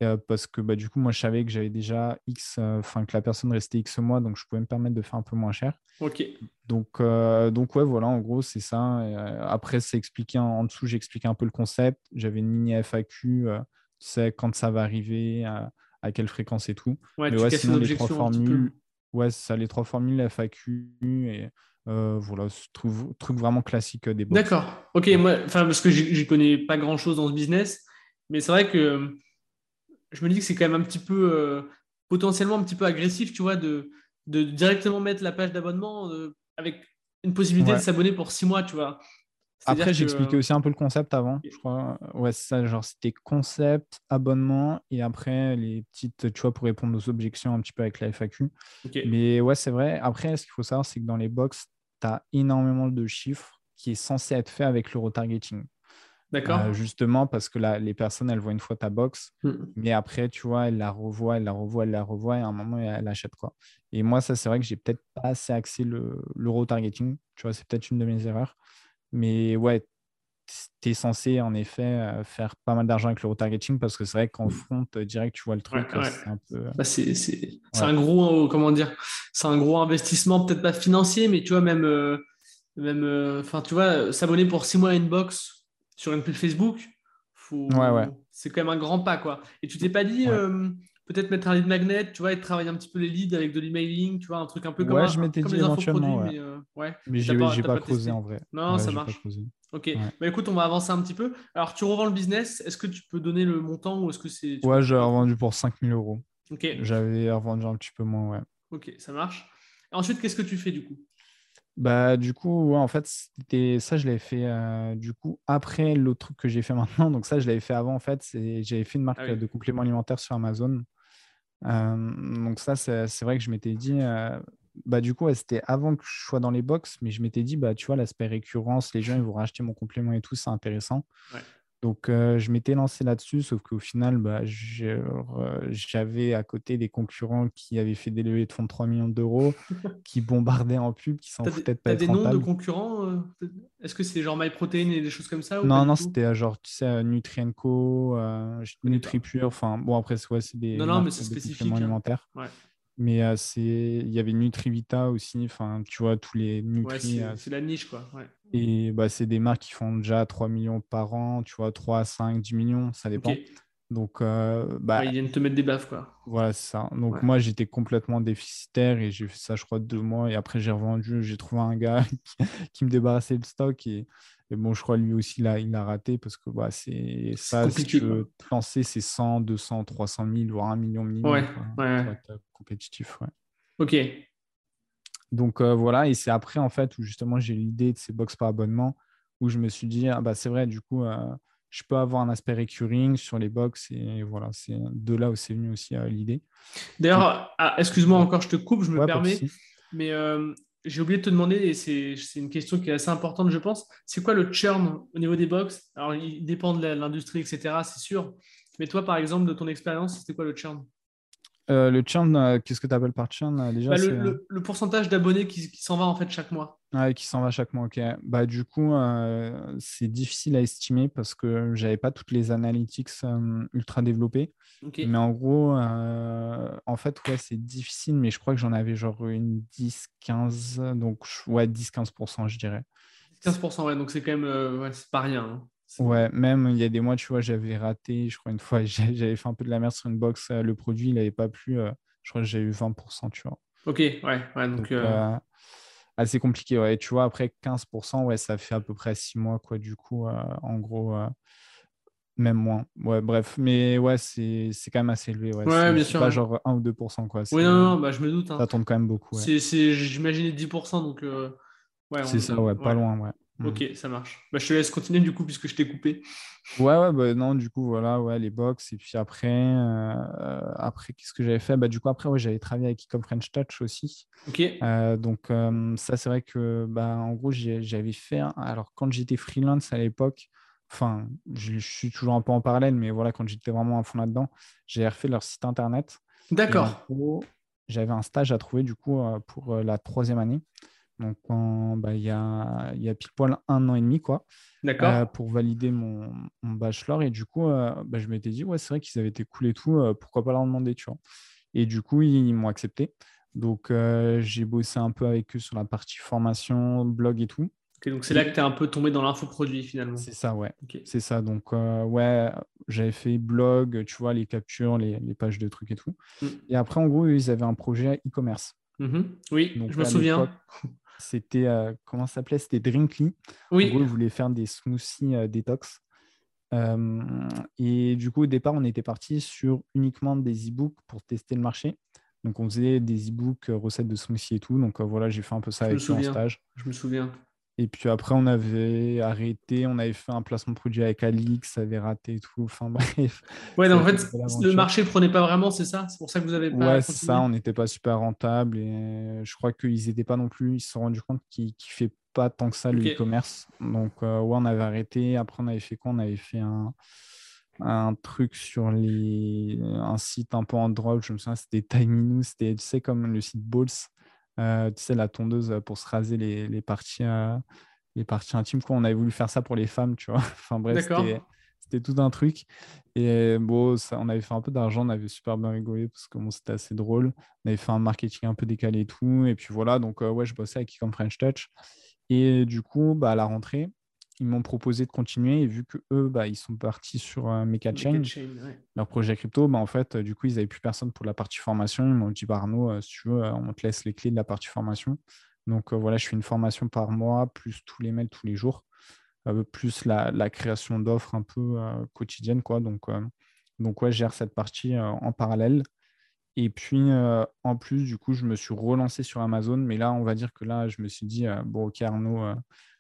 Euh, parce que bah, du coup, moi, je savais que j'avais déjà X, enfin que la personne restait X mois, donc je pouvais me permettre de faire un peu moins cher. Ok. Donc, donc ouais, voilà, en gros, c'est ça. après, c'est expliqué en, dessous, j'ai expliqué un peu le concept. J'avais une ligne FAQ, tu sais, quand ça va arriver, à, quelle fréquence et tout. Ouais, Mais ouais, sinon, les trois formules Ouais, ça, les trois formules FAQ et euh, voilà, truc, truc vraiment classique euh, des box. D'accord. Ok, moi, parce que j'y connais pas grand chose dans ce business, mais c'est vrai que je me dis que c'est quand même un petit peu euh, potentiellement un petit peu agressif, tu vois, de, de directement mettre la page d'abonnement avec une possibilité de s'abonner pour six mois, tu vois. Après, j'expliquais aussi un peu le concept avant, je crois. Ouais, c'est ça, genre c'était concept, abonnement, et après les petites, tu vois, pour répondre aux objections un petit peu avec la FAQ. Mais ouais, c'est vrai. Après, ce qu'il faut savoir, c'est que dans les box, tu as énormément de chiffres. qui est censé être fait avec le retargeting. D'accord. Euh, justement parce que là, les personnes, elles voient une fois ta box, Mm. mais après, tu vois, elles la revoient, elles la revoient, elles la revoient, et à un moment, elles achètent quoi. Et moi, ça, c'est vrai que j'ai peut-être pas assez axé le, le retargeting. Tu vois, c'est peut-être une de mes erreurs. Mais ouais, tu es censé en effet euh, faire pas mal d'argent avec le retargeting parce que c'est vrai qu'en front, euh, direct, tu vois le truc, Ouais, ouais. c'est un peu. Bah, Ouais. un gros euh, comment dire c'est un gros investissement peut-être pas financier mais tu vois même euh, même euh, enfin tu vois euh, s'abonner pour six mois à une box sur une pub Facebook faut c'est quand même un grand pas quoi et tu t'es pas dit euh, peut-être mettre un lead magnet tu vois et travailler un petit peu les leads avec de l'emailing tu vois un truc un peu comme, Ouais, un- je m'étais comme dit les éventuellement, ouais. mais euh, ouais Mais j'ai pas- creusé en vrai. Non, Ouais, ça marche. ok bah écoute on va avancer un petit peu alors tu revends le business est-ce que tu peux donner le montant ou est-ce que c'est Ouais, j'ai revendu pour 5000 euros. ok J'avais revendu un petit peu moins, ouais. ok ça marche ensuite qu'est-ce que tu fais du coup? Bah, du coup, ouais, en fait, c'était ça, je l'avais fait euh, du coup après l'autre truc que j'ai fait maintenant. Donc, ça, je l'avais fait avant, en fait. c'est- J'avais fait une marque Ah oui. de compléments alimentaires sur Amazon. Donc, ça, c'est vrai que je m'étais dit, bah, du coup, c'était avant que je sois dans les box, mais je m'étais dit, bah, tu vois, l'aspect récurrence, les gens, ils vont racheter mon complément et tout, c'est intéressant. Donc, euh, je m'étais lancé là-dessus, sauf qu'au final, bah, euh, j'avais à côté des concurrents qui avaient fait des levées de fonds de 3 millions d'euros, qui bombardaient en pub, qui s'en foutaient de pas t'as être des noms de concurrents euh, Est-ce que c'est genre MyProtein et des choses comme ça ou Non, non, c'était genre, tu sais, Nutrienco, euh, NutriPure, enfin, bon, après, c'est ouais, c'est des Non, non, mais marques c'est de spécifique, compléments hein. alimentaires. Ouais. Mais euh, c'est, il y avait Nutrivita aussi, enfin, tu vois, tous les Ouais, Nutri. c'est euh, c'est la niche, quoi. Ouais. et bah, c'est des marques qui font déjà 3 millions par an, tu vois, 3, 5, 10 millions, ça dépend. Donc, euh, bah, Ouais, ils viennent te mettre des baffes, quoi. voilà, c'est ça. Donc, Ouais. moi, j'étais complètement déficitaire et j'ai fait ça, je crois, deux mois. Et après, j'ai revendu, j'ai trouvé un gars qui, qui me débarrassait le stock. Et, et bon, je crois, lui aussi, là, il a raté parce que bah, c'est ça, si tu veux te lancer, c'est 100, 200, 300 000, voire 1 million minimum Ouais, quoi, ouais, pour ouais. être euh, compétitif. ouais. Ok. Donc euh, voilà, et c'est après en fait où justement j'ai l'idée de ces box par abonnement où je me suis dit, ah bah c'est vrai, du coup, euh, je peux avoir un aspect recurring sur les box et voilà, c'est de là où c'est venu aussi euh, l'idée. D'ailleurs, ah, excuse-moi encore, je te coupe, je me permets. Mais euh, j'ai oublié de te demander, et c'est une question qui est assez importante, je pense. C'est quoi le churn au niveau des box? Alors, il dépend de l'industrie, etc., c'est sûr. Mais toi, par exemple, de ton expérience, c'était quoi le churn? Euh, le churn, euh, qu'est-ce que tu appelles par churn euh, déjà Bah, le, c'est, le- le pourcentage d'abonnés qui, qui s'en va en fait chaque mois. ouais, qui s'en va chaque mois, ok. Bah, du coup, c'est difficile à estimer parce que j'avais pas toutes les analytics ultra développées. Ok. Mais en gros, en fait, ouais, c'est difficile, mais je crois que j'en avais genre une 10, 15, donc ouais, 10-15%, je dirais. 15%, ouais, donc c'est quand même ouais, c'est pas rien. hein. Ouais, même il y a des mois, tu vois, j'avais raté, je crois, une fois, j'avais fait un peu de la merde sur une box, euh, le produit, il n'avait pas plu, euh, je crois que j'ai eu 20%, tu vois. Ok, ouais, ouais, donc. Donc, euh, euh, assez compliqué, ouais. Et tu vois, après 15%, ouais, ça fait à peu près 6 mois, quoi, du coup, euh, en gros, euh, même moins. Ouais, bref, mais ouais, c'est quand même assez élevé, ouais. Ouais, bien sûr, pas ouais. genre 1 ou 2%, quoi. Oui, non, non, bah, je me doute. hein. Ça tourne quand même beaucoup, ouais. J'imaginais 10%, donc. ouais, C'est ça, ouais, pas loin, ouais. Mm. Ok, ça marche. Bah, je te laisse continuer du coup, puisque je t'ai coupé. Ouais, ouais, bah non, du coup, voilà, ouais, les box. Et puis après, euh, euh, après qu'est-ce que j'avais fait? Bah, du coup, après, ouais, j'avais travaillé avec Ecom French Touch aussi. Ok, Euh, donc, euh, ça, c'est vrai que, bah, en gros, j'avais fait. Alors, quand j'étais freelance à l'époque, enfin, je, je suis toujours un peu en parallèle, mais voilà, quand j'étais vraiment à fond là-dedans, j'ai refait leur site internet. D'accord. j'avais un stage à trouver, du coup, pour la troisième année. Donc, bah, il y a, il y a pile poil un an et demi, quoi D'accord. euh, pour valider mon, mon bachelor. Et du coup, euh, bah, je m'étais dit, ouais, c'est vrai qu'ils avaient été cool et tout, euh, pourquoi pas leur demander, tu vois. Et du coup, ils, m'ont accepté. Donc, j'ai bossé un peu avec eux sur la partie formation, blog et tout. Ok, donc c'est là que tu es un peu tombé dans l'infoproduit finalement. C'est ça, ouais. C'est ça. Donc, ouais, j'avais fait blog, tu vois, les captures, les, les pages de trucs et tout. Mm. Et après, en gros, ils avaient un projet e-commerce. Mhm. Oui, Donc, je me souviens. C'était, euh, comment ça s'appelait? C'était Drinkly. En gros, ils voulaient faire des smoothies euh, détox. Euh, et du coup, au départ, on était parti sur uniquement des e-books pour tester le marché. Donc, on faisait des e-books, recettes de smoothies et tout. Donc, voilà, j'ai fait un peu ça Je avec eux en stage. je me souviens. Et puis après, on avait arrêté. On avait fait un placement de produit avec Alix, ça avait raté et tout. Enfin, bref. Ouais, donc en fait, le marché ne prenait pas vraiment, c'est ça? C'est pour ça que vous avez pas Ouais, c'est ça. On n'était pas super rentable. Et je crois qu'ils n'étaient pas non plus. Ils se sont rendus compte qu'ils kiffaient pas tant que ça le e-commerce. Donc, ouais, on avait arrêté. Après, on avait fait quoi? On avait fait un, un truc sur les... un site un peu en drop. Je me souviens, c'était Timinu. C'était, tu sais, comme le site Balls. Tu sais, la tondeuse pour se raser les, les parties, les parties intimes. Quoi. On avait voulu faire ça pour les femmes, tu vois. enfin, bref, c'était tout un truc. Et bon, ça, on avait fait un peu d'argent, on avait super bien rigolé parce que bon, c'était assez drôle. On avait fait un marketing un peu décalé et tout. Et puis voilà, donc ouais, je bossais avec Ecom French Touch. Et du coup, bah, à la rentrée, ils m'ont proposé de continuer. Et vu que eux, bah, ils sont partis sur euh, MechaChain, leur projet crypto, bah, en fait, du coup, ils n'avaient plus personne pour la partie formation. Ils m'ont dit, bah, Arnaud, si tu veux, on te laisse les clés de la partie formation. Donc voilà, je fais une formation par mois, plus tous les mails tous les jours plus la, création d'offres un peu euh, quotidienne. Quoi. Donc, euh, donc ouais, je gère cette partie euh, en parallèle. Et puis, en plus, du coup, je me suis relancé sur Amazon. Mais là, on va dire que là, je me suis dit, bon, ok, Arnaud,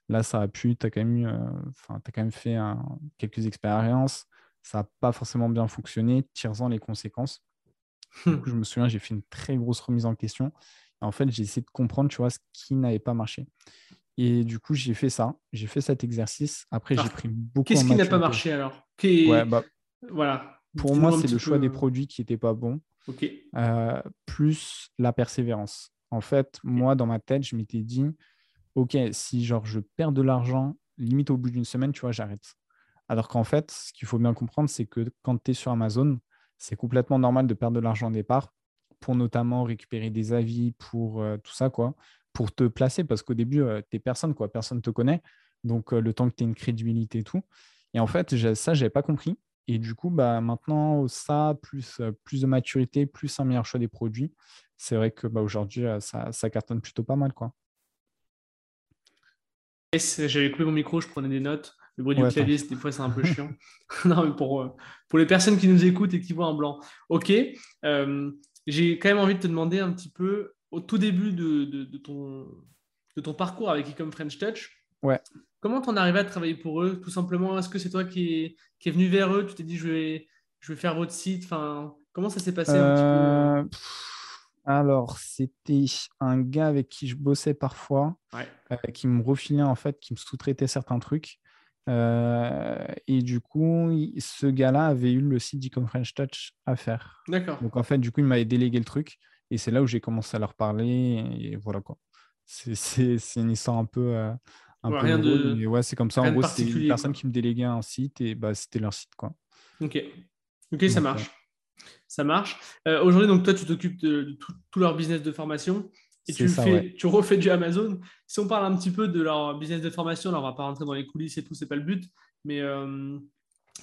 là, ça a pu. Tu as, quand même as quand même fait quelques expériences. Ça n'a pas forcément bien fonctionné. Tire-en les conséquences. du coup, je me souviens, j'ai fait une très grosse remise en question. en fait, j'ai essayé de comprendre, tu vois, ce qui n'avait pas marché. Et du coup, j'ai fait ça. J'ai fait cet exercice. Après, j'ai pris beaucoup. Qu'est-ce qui n'a pas marché alors? Bah, Voilà. Pour moi, c'est le choix des produits qui n'étaient pas bons. Ok. Euh, plus la persévérance. En fait, moi, dans ma tête, je m'étais dit, OK, si genre je perds de l'argent, limite au bout d'une semaine, tu vois, j'arrête. Alors qu'en fait, ce qu'il faut bien comprendre, c'est que quand tu es sur Amazon, c'est complètement normal de perdre de l'argent au départ pour notamment récupérer des avis, pour euh, tout ça, quoi pour te placer parce qu'au début, euh, tu es personne, quoi. Personne ne te connaît. Donc, euh, le temps que tu aies une crédibilité et tout. Et en fait, ça, je n'avais pas compris. Et du coup, bah, maintenant, ça, plus, plus de maturité, plus un meilleur choix des produits, c'est vrai que bah, aujourd'hui, ça, ça, cartonne plutôt pas mal. quoi. J'avais coupé mon micro, je prenais des notes. Le bruit du clavier, des fois, c'est un peu chiant. non, mais pour, pour les personnes qui nous écoutent et qui voient en blanc. OK. J'ai quand même envie de te demander un petit peu au tout début de, ton, de ton parcours avec Ecom French Touch. Ouais. Comment t'en arrivé à travailler pour eux? Tout simplement, est-ce que c'est toi qui es, qui est venu vers eux? Tu t'es dit, je vais, je vais faire votre site enfin, Comment ça s'est passé un petit peu? Euh, Alors, c'était un gars avec qui je bossais parfois, euh, qui me refilait en fait, qui me sous-traitait certains trucs. Euh, et du coup, ce gars-là avait eu le site d'Ecom French Touch à faire. D'accord. Donc en fait, du coup, il m'avait délégué le truc. Et c'est là où j'ai commencé à leur parler. Et voilà quoi. C'est une histoire un peu. Euh, un peu rien de... ouais, c'est comme ça. En gros, c'était une personne qui me déléguait un site et bah, c'était leur site. Quoi. Ok, ok, ça marche. Ça marche. Euh, aujourd'hui, donc toi, tu t'occupes de, tout, leur business de formation et tu, fais, tu refais du Amazon. Si on parle un petit peu de leur business de formation, alors on va pas rentrer dans les coulisses et tout, c'est pas le but, mais, euh,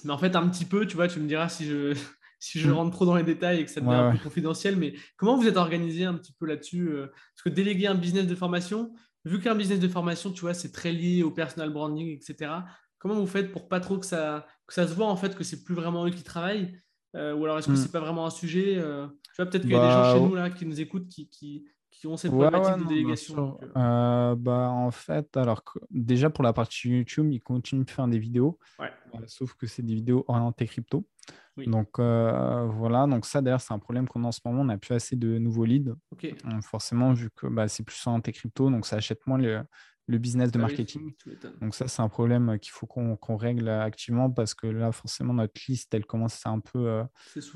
mais en fait, un petit peu, tu vois, tu me diras si je, si je mm. rentre trop dans les détails et que ça devient un peu confidentiel, mais comment vous êtes organisé un petit peu là-dessus euh, Parce que déléguer un business de formation, vu qu'un business de formation, tu vois, c'est très lié au personal branding, etc. Comment vous faites pour pas trop que ça, que ça se voit en fait que c'est plus vraiment eux qui travaillent Ou alors est-ce que ce mm. c'est pas vraiment un sujet euh, Tu vois, peut-être qu'il y a des gens bah, chez nous là qui nous écoutent qui, qui, qui ont cette problématique de délégation. bah, en fait, alors déjà pour la partie YouTube, ils continuent de faire des vidéos, sauf que c'est des vidéos orientées crypto. Donc euh, voilà, donc ça d'ailleurs c'est un problème qu'on a en ce moment, on n'a plus assez de nouveaux leads. forcément, vu que bah, c'est plus en crypto, donc ça achète moins le, business de marketing. donc ça c'est un problème qu'il faut qu'on règle activement parce que là forcément notre liste elle commence à un peu, euh,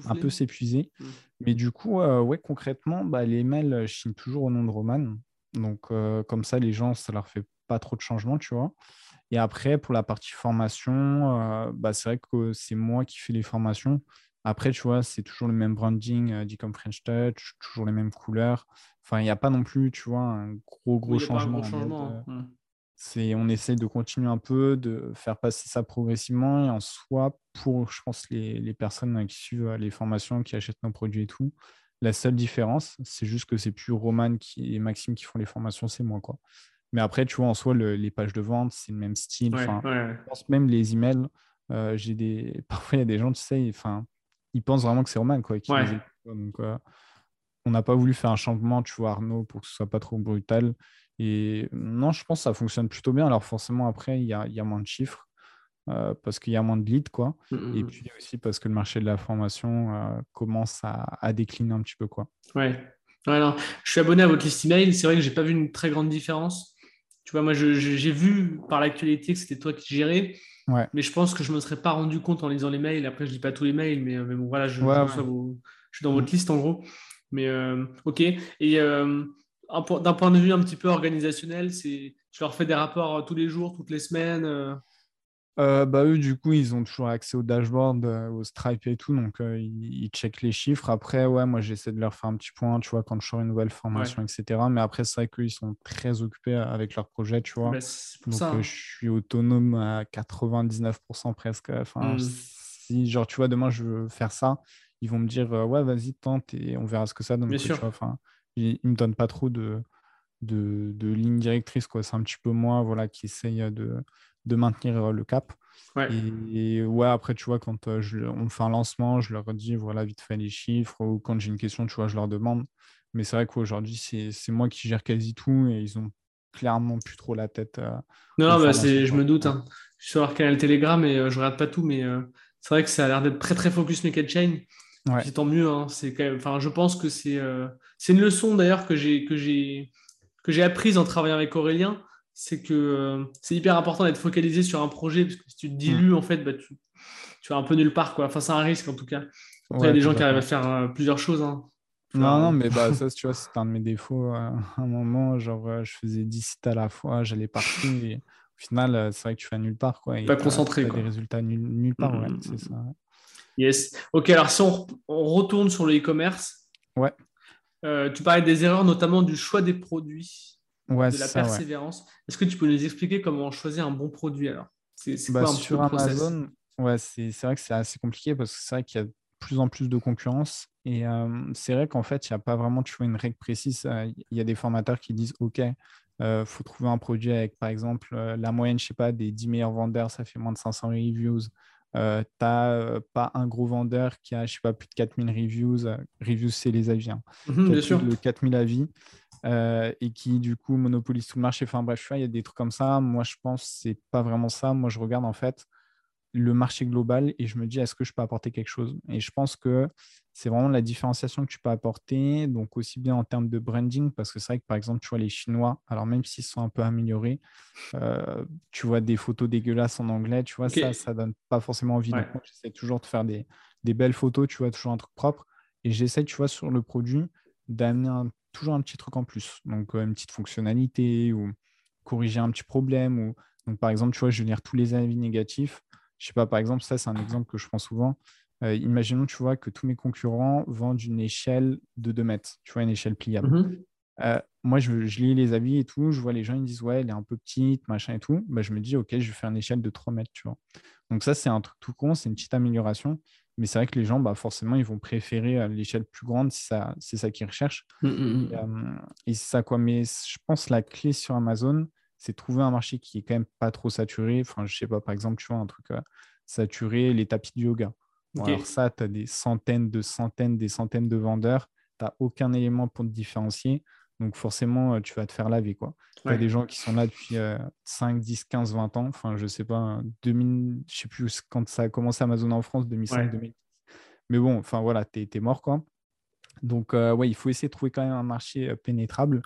un peu s'épuiser. Mmh. Mais du coup, euh, ouais concrètement, bah, les mails je signe toujours au nom de Roman. Donc comme ça les gens ça leur fait pas trop de changements, tu vois. Et après, pour la partie formation, euh, bah, c'est vrai que c'est moi qui fais les formations. Après, tu vois, c'est toujours le même branding, euh, dit comme French Touch, toujours les mêmes couleurs. Enfin, il n'y a pas non plus, tu vois, un gros, gros changement. changement. Euh, c'est, on essaie de continuer un peu, de faire passer ça progressivement. Et en soi, pour, je pense, les, les personnes qui suivent les formations, qui achètent nos produits et tout, la seule différence, c'est juste que c'est plus Roman qui, et Maxime qui font les formations, c'est moi. Quoi. Mais après, tu vois, en soi, les pages de vente, c'est le même style. Je pense même les emails. Euh, j'ai des... Parfois, il y a des gens, tu sais, enfin, ils pensent vraiment que c'est Roman. Quoi, Donc, euh, on n'a pas voulu faire un changement, tu vois, Arnaud, pour que ce soit pas trop brutal. Et non, je pense que ça fonctionne plutôt bien. Alors, forcément, après, il y a, y a, moins de chiffres. Euh, parce qu'il y a moins de leads, quoi. Mmh, mmh, Et mmh. puis aussi parce que le marché de la formation commence à, à, décliner un petit peu, quoi. Ouais. je suis abonné à votre liste email. C'est vrai que j'ai pas vu une très grande différence Tu vois, moi, j'ai vu par l'actualité que c'était toi qui gérais. Ouais. Mais je pense que je ne me serais pas rendu compte en lisant les mails. Après, je ne lis pas tous les mails, mais, mais bon, voilà, je, je, suis dans votre liste en gros. Mais ok. Et d'un point de vue un petit peu organisationnel, tu leur fais des rapports tous les jours, toutes les semaines euh, bah, eux, du coup, ils ont toujours accès au dashboard, euh, au Stripe et tout, donc euh, ils, ils, checkent les chiffres. Après, ouais, moi, j'essaie de leur faire un petit point, tu vois, quand je sors une nouvelle formation, etc. Mais après, c'est vrai qu'ils sont très occupés avec leur projet, tu vois. Bah, donc, hein. je suis autonome à 99% presque. Enfin, mmh. si, genre, tu vois, demain, je veux faire ça, ils vont me dire, ouais, vas-y, tente et on verra ce que ça donne. Bien sûr. enfin, ils ne me donnent pas trop de, de, de ligne directrice, quoi. C'est un petit peu moi, voilà, qui essaye de de maintenir euh, le cap. Et, ouais, après, tu vois, quand euh, je, on fait un lancement, je leur dis, voilà, vite fait les chiffres, ou quand j'ai une question, tu vois, je leur demande. Mais c'est vrai qu'aujourd'hui, c'est moi qui gère quasi tout et ils ont clairement plus trop la tête. Euh, non, non bah je me doute. Hein. Je suis sur leur canal Telegram et je regarde pas tout, mais c'est vrai que ça a l'air d'être très très focus Naked Chain. Ouais. tant mieux. Hein. C'est enfin, je pense que c'est c'est une leçon d'ailleurs que j'ai que j'ai que j'ai apprise en travaillant avec Aurélien c'est que euh, c'est hyper important d'être focalisé sur un projet, parce que si tu te dilues, en fait, bah, tu, tu vas un peu nulle part. Quoi. Enfin, c'est un risque en tout cas. il y a des gens qui arrivent à faire euh, plusieurs choses. Hein. non, non, mais bah, ça, tu vois, c'est un de mes défauts. à un moment, genre, je faisais 10 sites à la fois, j'allais partout. Et au final, c'est vrai que tu fais nulle part. Quoi, pas concentré. des résultats nulle, part, ouais, mm, mm, c'est mm. ça. Yes. Ok, alors si on, retourne sur le e-commerce, ouais. Euh, tu parlais des erreurs, notamment du choix des produits de la persévérance. Est-ce que tu peux nous expliquer comment choisir un bon produit alors? C'est bah, quoi un sur Amazon Ouais, c'est vrai que c'est assez compliqué parce que c'est vrai qu'il y a de plus en plus de concurrence. Et euh, c'est vrai qu'en fait, il n'y a pas vraiment tu vois, une règle précise. Euh, il y a des formateurs qui disent OK, il euh, faut trouver un produit avec, par exemple, la moyenne, je sais pas, des 10 meilleurs vendeurs, ça fait moins de 500 reviews. Euh, tu n'as pas un gros vendeur qui a, je sais pas, plus de 4000 reviews. reviews, c'est les avis. Hein. Mhm, bien sûr. De 4000 avis. Euh, et qui du coup monopolise tout le marché. Enfin bref, il y a des trucs comme ça. Moi, je pense que c'est pas vraiment ça. Moi, je regarde en fait le marché global et je me dis est-ce que je peux apporter quelque chose? Et je pense que c'est vraiment la différenciation que tu peux apporter, donc aussi bien en termes de branding, parce que c'est vrai que par exemple, tu vois les Chinois, alors même s'ils sont un peu améliorés, euh, tu vois des photos dégueulasses en anglais, tu vois, ça, ça donne pas forcément envie. Ouais. Donc, j'essaie toujours de faire des, des, belles photos, tu vois, toujours un truc propre. Et j'essaie, tu vois, sur le produit, d'amener un toujours un petit truc en plus. Donc, une petite fonctionnalité ou corriger un petit problème. Ou... Donc, par exemple, tu vois, je vais lire tous les avis négatifs. Je sais pas, par exemple, ça, c'est un exemple que je prends souvent. Euh, imaginons, tu vois, que tous mes concurrents vendent une échelle de 2 mètres, tu vois, une échelle pliable. Mhm. Euh, moi, je, lis les avis et tout, je vois les gens, ils disent, ouais, elle est un peu petite, machin et tout. Bah, je me dis, OK, je vais faire une échelle de 3 mètres, tu vois. Donc, ça, c'est un truc tout con, c'est une petite amélioration. Mais c'est vrai que les gens, bah, forcément, ils vont préférer l'échelle plus grande si ça, c'est ça qu'ils recherchent. Mmh, mmh, mmh. Euh, et, c'est ça, quoi. Mais je pense la clé sur Amazon, c'est trouver un marché qui est quand même pas trop saturé. Enfin, je sais pas, par exemple, tu vois, un truc euh, saturé, les tapis de yoga. alors ça, tu as des centaines de centaines, des centaines de vendeurs. Tu n'as aucun élément pour te différencier. Donc forcément, tu vas te faire laver. Quoi. Tu as des gens qui sont là depuis 5, 10, 15, 20 ans. Enfin, je sais pas, 2000, je sais plus quand ça a commencé Amazon en France, 2005, 2010. Mais bon, enfin voilà, tu es, mort. Quoi. Donc ouais, il faut essayer de trouver quand même un marché pénétrable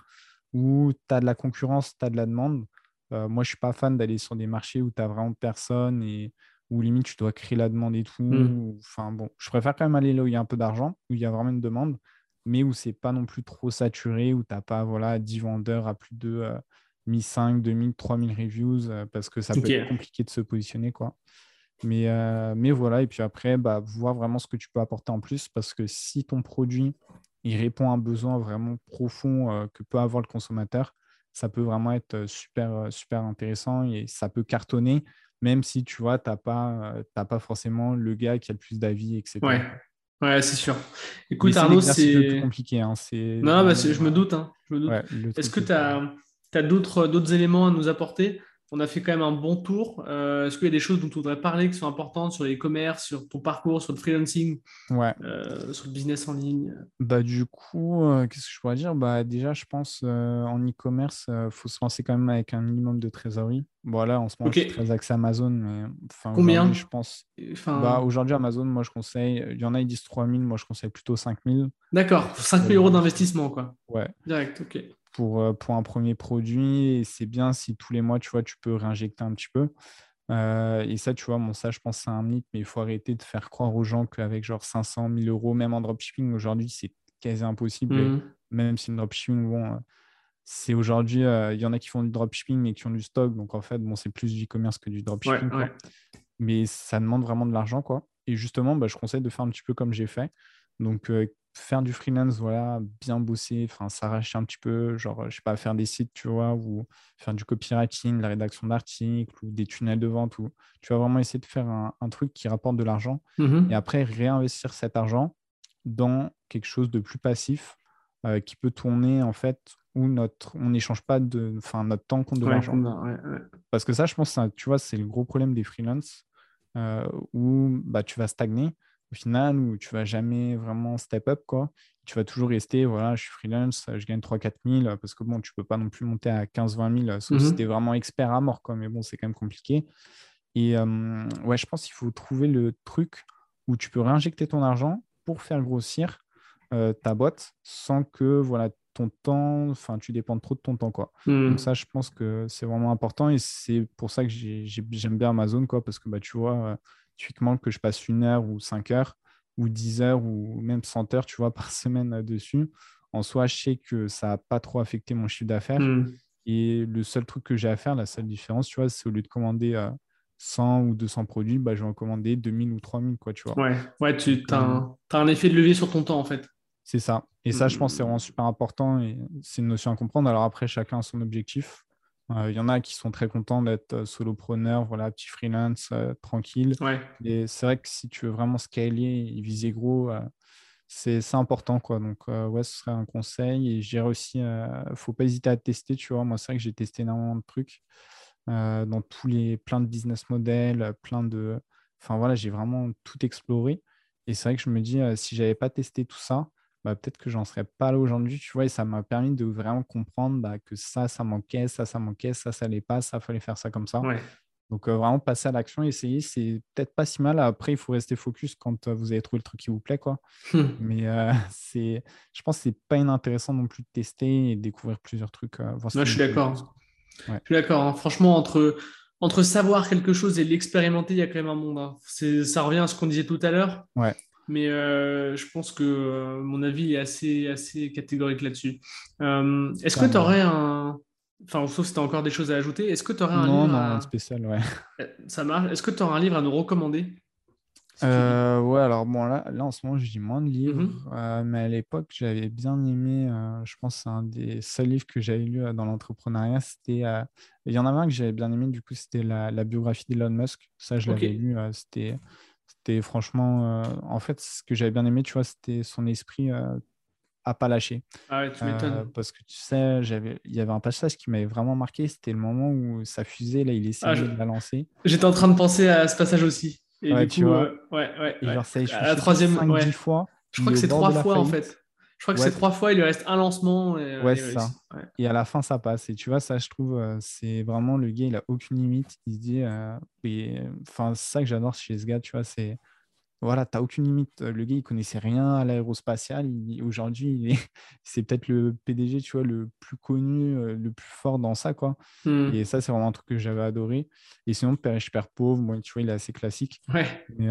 où tu as de la concurrence, tu as de la demande. moi, je suis pas fan d'aller sur des marchés où tu n'as vraiment personne et où limite tu dois créer la demande et tout. Mmh. Enfin bon, je préfère quand même aller là où il y a un peu d'argent, où il y a vraiment une demande mais où c'est pas non plus trop saturé, où tu n'as pas voilà, 10 vendeurs à plus de 1500, 2000, 3000 reviews, euh, parce que ça peut être compliqué de se positionner. Quoi. Mais, euh, mais voilà, et puis après, bah, voir vraiment ce que tu peux apporter en plus, parce que si ton produit il répond à un besoin vraiment profond euh, que peut avoir le consommateur, ça peut vraiment être super, super intéressant et ça peut cartonner, même si tu vois, tu n'as pas, pas forcément le gars qui a le plus d'avis, etc. Ouais, c'est sûr. Écoute, Arnaud, c'est. compliqué. Hein. Non, bah, je me doute. Hein. doute. Est-ce que tu as, as d'autres éléments à nous apporter? On a fait quand même un bon tour. Euh, est-ce qu'il y a des choses dont tu voudrais parler qui sont importantes sur les commerces, sur ton parcours, sur le freelancing, ouais. Euh, sur le business en ligne? Bah, Du coup, euh, qu'est-ce que je pourrais dire? Bah, Déjà, je pense en e-commerce, il faut se lancer quand même avec un minimum de trésorerie. Bon, là, en ce moment, je suis très axé Amazon. Mais, Combien? je pense bah, Aujourd'hui, Amazon, moi, je conseille, il y en a, ils disent 3000, moi, je conseille plutôt 5000. D'accord, 5000 euros d'investissement, quoi. Ouais. Direct, ok. Pour, pour un premier produit. Et c'est bien si tous les mois, tu vois, tu peux réinjecter un petit peu. et ça, tu vois, bon, ça, je pense c'est un mythe, mais il faut arrêter de faire croire aux gens qu'avec genre 500 000 euros, même en dropshipping, aujourd'hui, c'est quasi impossible. Mmh. Même si le dropshipping, bon, c'est aujourd'hui, il y en a qui font du dropshipping, mais qui ont du stock. Donc, en fait, bon, c'est plus du e-commerce que du dropshipping. Mais ça demande vraiment de l'argent, quoi. Et justement, bah, je conseille de faire un petit peu comme j'ai fait. Donc, faire du freelance, voilà, bien bosser, enfin, s'arracher un petit peu, genre, je sais pas, faire des sites, tu vois, ou faire du copywriting, la rédaction d'articles, ou des tunnels de vente, ou tu vas vraiment essayer de faire un, truc qui rapporte de l'argent. Mmh et après, réinvestir cet argent dans quelque chose de plus passif qui peut tourner, en fait, où notre, on n'échange pas de, enfin, notre temps contre de l'argent. Parce que ça, je pense, tu vois, c'est le gros problème des freelances, où bah, tu vas stagner au final, où tu vas jamais vraiment step up, quoi. Tu vas toujours rester, voilà, je suis freelance, je gagne 3-4 000, parce que bon, tu peux pas non plus monter à 15-20 000, sauf si mmh tu es vraiment expert à mort, quoi. Mais bon, c'est quand même compliqué. Et ouais, je pense qu'il faut trouver le truc où tu peux réinjecter ton argent pour faire grossir ta boîte sans que voilà, ton temps, enfin, tu dépends trop de ton temps, quoi. Mmh. Donc ça, je pense que c'est vraiment important et c'est pour ça que j'aime bien Amazon, quoi, parce que bah, tu vois, typiquement que je passe une heure ou cinq heures ou dix heures ou même 100 heures, tu vois, par semaine dessus. En soi, je sais que ça n'a pas trop affecté mon chiffre d'affaires. Mmh. Et le seul truc que j'ai à faire, la seule différence, tu vois, c'est au lieu de commander 100 ou 200 produits, bah, je vais en commander 2000 ou 3000, quoi, tu vois. Ouais, ouais tu as un, as un effet de levier sur ton temps, en fait. C'est ça. Et ça, je pense, c'est vraiment super important et c'est une notion à comprendre. Alors après, chacun a son objectif. Euh, il y en a qui sont très contents d'être euh, solopreneur, voilà, petit freelance, euh, tranquille. Ouais. Et c'est vrai que si tu veux vraiment scaler et viser gros, c'est important. Quoi. Donc, ouais, ce serait un conseil. Et j'ai aussi, il ne faut pas hésiter à tester. Tu vois, moi, c'est vrai que j'ai testé énormément de trucs dans tous les, plein de business models, plein de. Enfin, voilà, j'ai vraiment tout exploré. Et c'est vrai que je me dis, si j'avais pas testé tout ça, bah, peut-être que j'en serais pas là aujourd'hui, tu vois, et ça m'a permis de vraiment comprendre bah, que ça, ça manquait, ça, ça manquait, ça, ça n'allait pas, ça, fallait faire ça comme ça. Donc, euh, vraiment passer à l'action, essayer, c'est peut-être pas si mal. Après, il faut rester focus quand euh, vous avez trouvé le truc qui vous plaît, quoi. Mais euh, c'est, je pense que c'est pas inintéressant non plus de tester et de découvrir plusieurs trucs. je suis d'accord. Je suis d'accord. Franchement, entre, entre savoir quelque chose et l'expérimenter, il y a quand même un monde. Hein. Ça revient à ce qu'on disait tout à l'heure. Ouais. Mais euh, je pense que euh, mon avis est assez, assez catégorique là-dessus. Euh, est-ce que tu aurais un. Enfin, sauf si tu as encore des choses à ajouter, est-ce que tu aurais un livre. Non, à... spécial, ouais. Ça marche. Est-ce que tu aurais un livre à nous recommander ouais, alors bon, là, là en ce moment, je lis moins de livres, mhm. mais à l'époque, j'avais bien aimé, je pense, c'est un des seuls livres que j'avais lu dans l'entrepreneuriat. C'était, il y en avait un que j'avais bien aimé, du coup, c'était la, la biographie d'Elon Musk. Ça, je l'avais lu, c'était c'était franchement, euh, en fait, ce que j'avais bien aimé, tu vois, c'était son esprit euh, à pas lâcher. Ah ouais, tu m'étonnes. Euh, parce que tu sais, j'avais, il y avait un passage qui m'avait vraiment marqué. C'était le moment où sa fusée, là, il essayait ah, de la lancer. J'étais en train de penser à ce passage aussi. Et ouais, du tu vois. ouais, ouais, et genre, ça a la troisième 5, fois. Je crois que c'est trois fois en fait. Je crois que c'est trois fois, il lui reste un lancement. Et, ouais, c'est ça. Et à la fin, ça passe. Et tu vois, ça, je trouve, euh, c'est vraiment le gars, il a aucune limite. Il se dit, euh, enfin, c'est ça que j'adore chez ce gars, tu vois, c'est voilà, tu n'as aucune limite. Le gars, il connaissait rien à l'aérospatial. Aujourd'hui, c'est peut-être le PDG, tu vois, le plus connu, euh, le plus fort dans ça, quoi. Mmh. Et ça, c'est vraiment un truc que j'avais adoré. Et sinon, Père riche, Père pauvre, moi, tu vois, il est assez classique. Ouais. Mais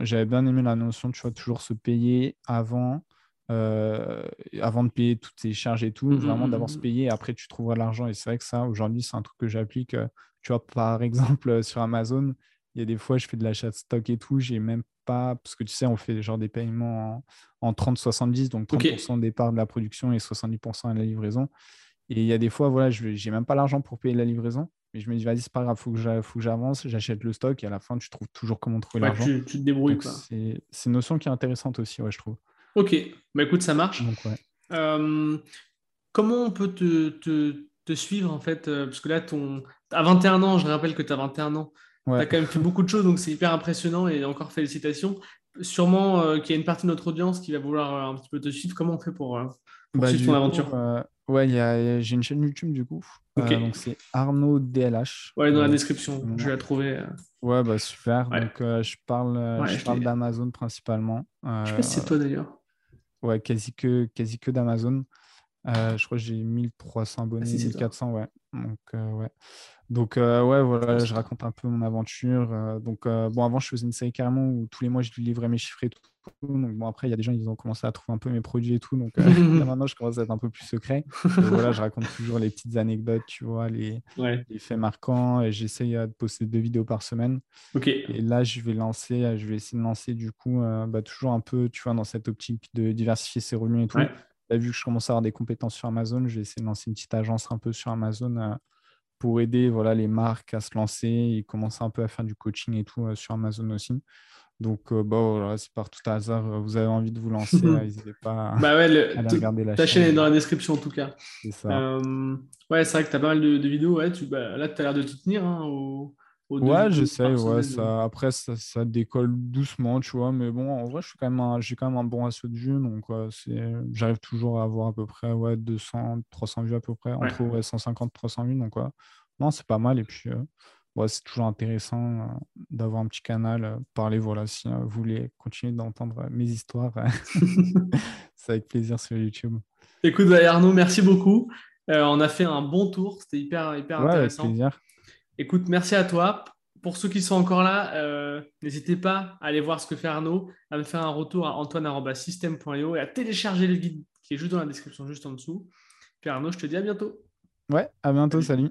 j'avais bien aimé la notion, tu vois, toujours se payer avant, euh, avant de payer toutes tes charges et tout, mmh, vraiment d'avoir se payer. Et après, tu trouveras l'argent. Et c'est vrai que ça, aujourd'hui, c'est un truc que j'applique. Euh, tu vois, par exemple, sur Amazon, il y a des fois, je fais de l'achat de stock et tout, j'ai même pas, parce que tu sais, on fait genre des paiements en, 30-70, donc 30% des parts de la production et 70% à la livraison. Et il y a des fois, voilà, je n'ai même pas l'argent pour payer la livraison, mais je me dis, vas-y, c'est pas grave, il faut que j'avance, j'achète le stock et à la fin, tu trouves toujours comment trouver l'argent. Tu, te débrouilles. C'est une notion qui est intéressante aussi, ouais, je trouve. Ok, bah écoute, ça marche. Donc, ouais. Euh, comment on peut te, te, te, suivre en fait euh, Parce que là, ton... à 21 ans, je rappelle que tu as 21 ans. Tu as quand même fait beaucoup de choses, donc c'est hyper impressionnant et encore félicitations. Sûrement euh, qu'il y a une partie de notre audience qui va vouloir euh, un petit peu te suivre. Comment on fait pour, bah, suivre ton aventure? Ouais, j'ai une chaîne YouTube du coup. Donc c'est Arnaud DLH. Ouais, dans la description, je vais la trouver. Ouais, bah super. Donc je parle, je parle d'Amazon principalement. je sais pas si c'est toi d'ailleurs. Ouais, quasi que, quasi que d'Amazon. je crois que j'ai 1300 abonnés, 1400, ouais. Donc, ouais. Donc, ouais, voilà, je raconte un peu mon aventure. donc, bon, avant, je faisais une série carrément où tous les mois, je livrais mes chiffres et tout. Donc, bon, après, il y a des gens, ils ont commencé à trouver un peu mes produits et tout. Donc, maintenant, je commence à être un peu plus secret. voilà, je raconte toujours les petites anecdotes, tu vois, les, les faits marquants. Et j'essaye de poster deux vidéos par semaine. Et là, je vais lancer, je vais essayer de lancer, du coup, bah, toujours un peu, tu vois, dans cette optique de diversifier ses revenus et tout. Là, vu que je commence à avoir des compétences sur Amazon, je vais essayer de lancer une petite agence un peu sur Amazon pour aider voilà, les marques à se lancer et commencer un peu à faire du coaching et tout sur Amazon aussi. Donc, euh, bah, voilà, c'est par tout hasard, euh, vous avez envie de vous lancer, n'hésitez pas bah ouais, le, à regarder la ta chaîne. est dans la description en tout cas. C'est ça. Euh, ouais, c'est vrai que tu as pas mal de, vidéos. Ouais, tu, bah, là, tu as l'air de te tenir hein, au, ouais, j'essaie. Ouais, ça, après, ça, ça, décolle doucement, tu vois. Mais bon, en vrai, j'ai quand, même j'ai quand même un bon ratio de vues. Donc, j'arrive toujours à avoir à peu près ouais, 200, 300 vues à peu près. Entre ouais. 150, 300 vues. Donc, ouais. non, c'est pas mal. Et puis, c'est toujours intéressant euh, d'avoir un petit canal, euh, parler, voilà, si euh, vous voulez continuer d'entendre mes histoires, c'est avec plaisir sur YouTube. Écoute, Arnaud, merci beaucoup. on a fait un bon tour, c'était hyper, hyper intéressant. Avec plaisir. Écoute, merci à toi. Pour ceux qui sont encore là, n'hésitez pas à aller voir ce que fait Arnaud, à me faire un retour à antoine.system.io et à télécharger le guide qui est juste dans la description, juste en dessous. Puis Arnaud, je te dis à bientôt. Ouais, à bientôt, salut.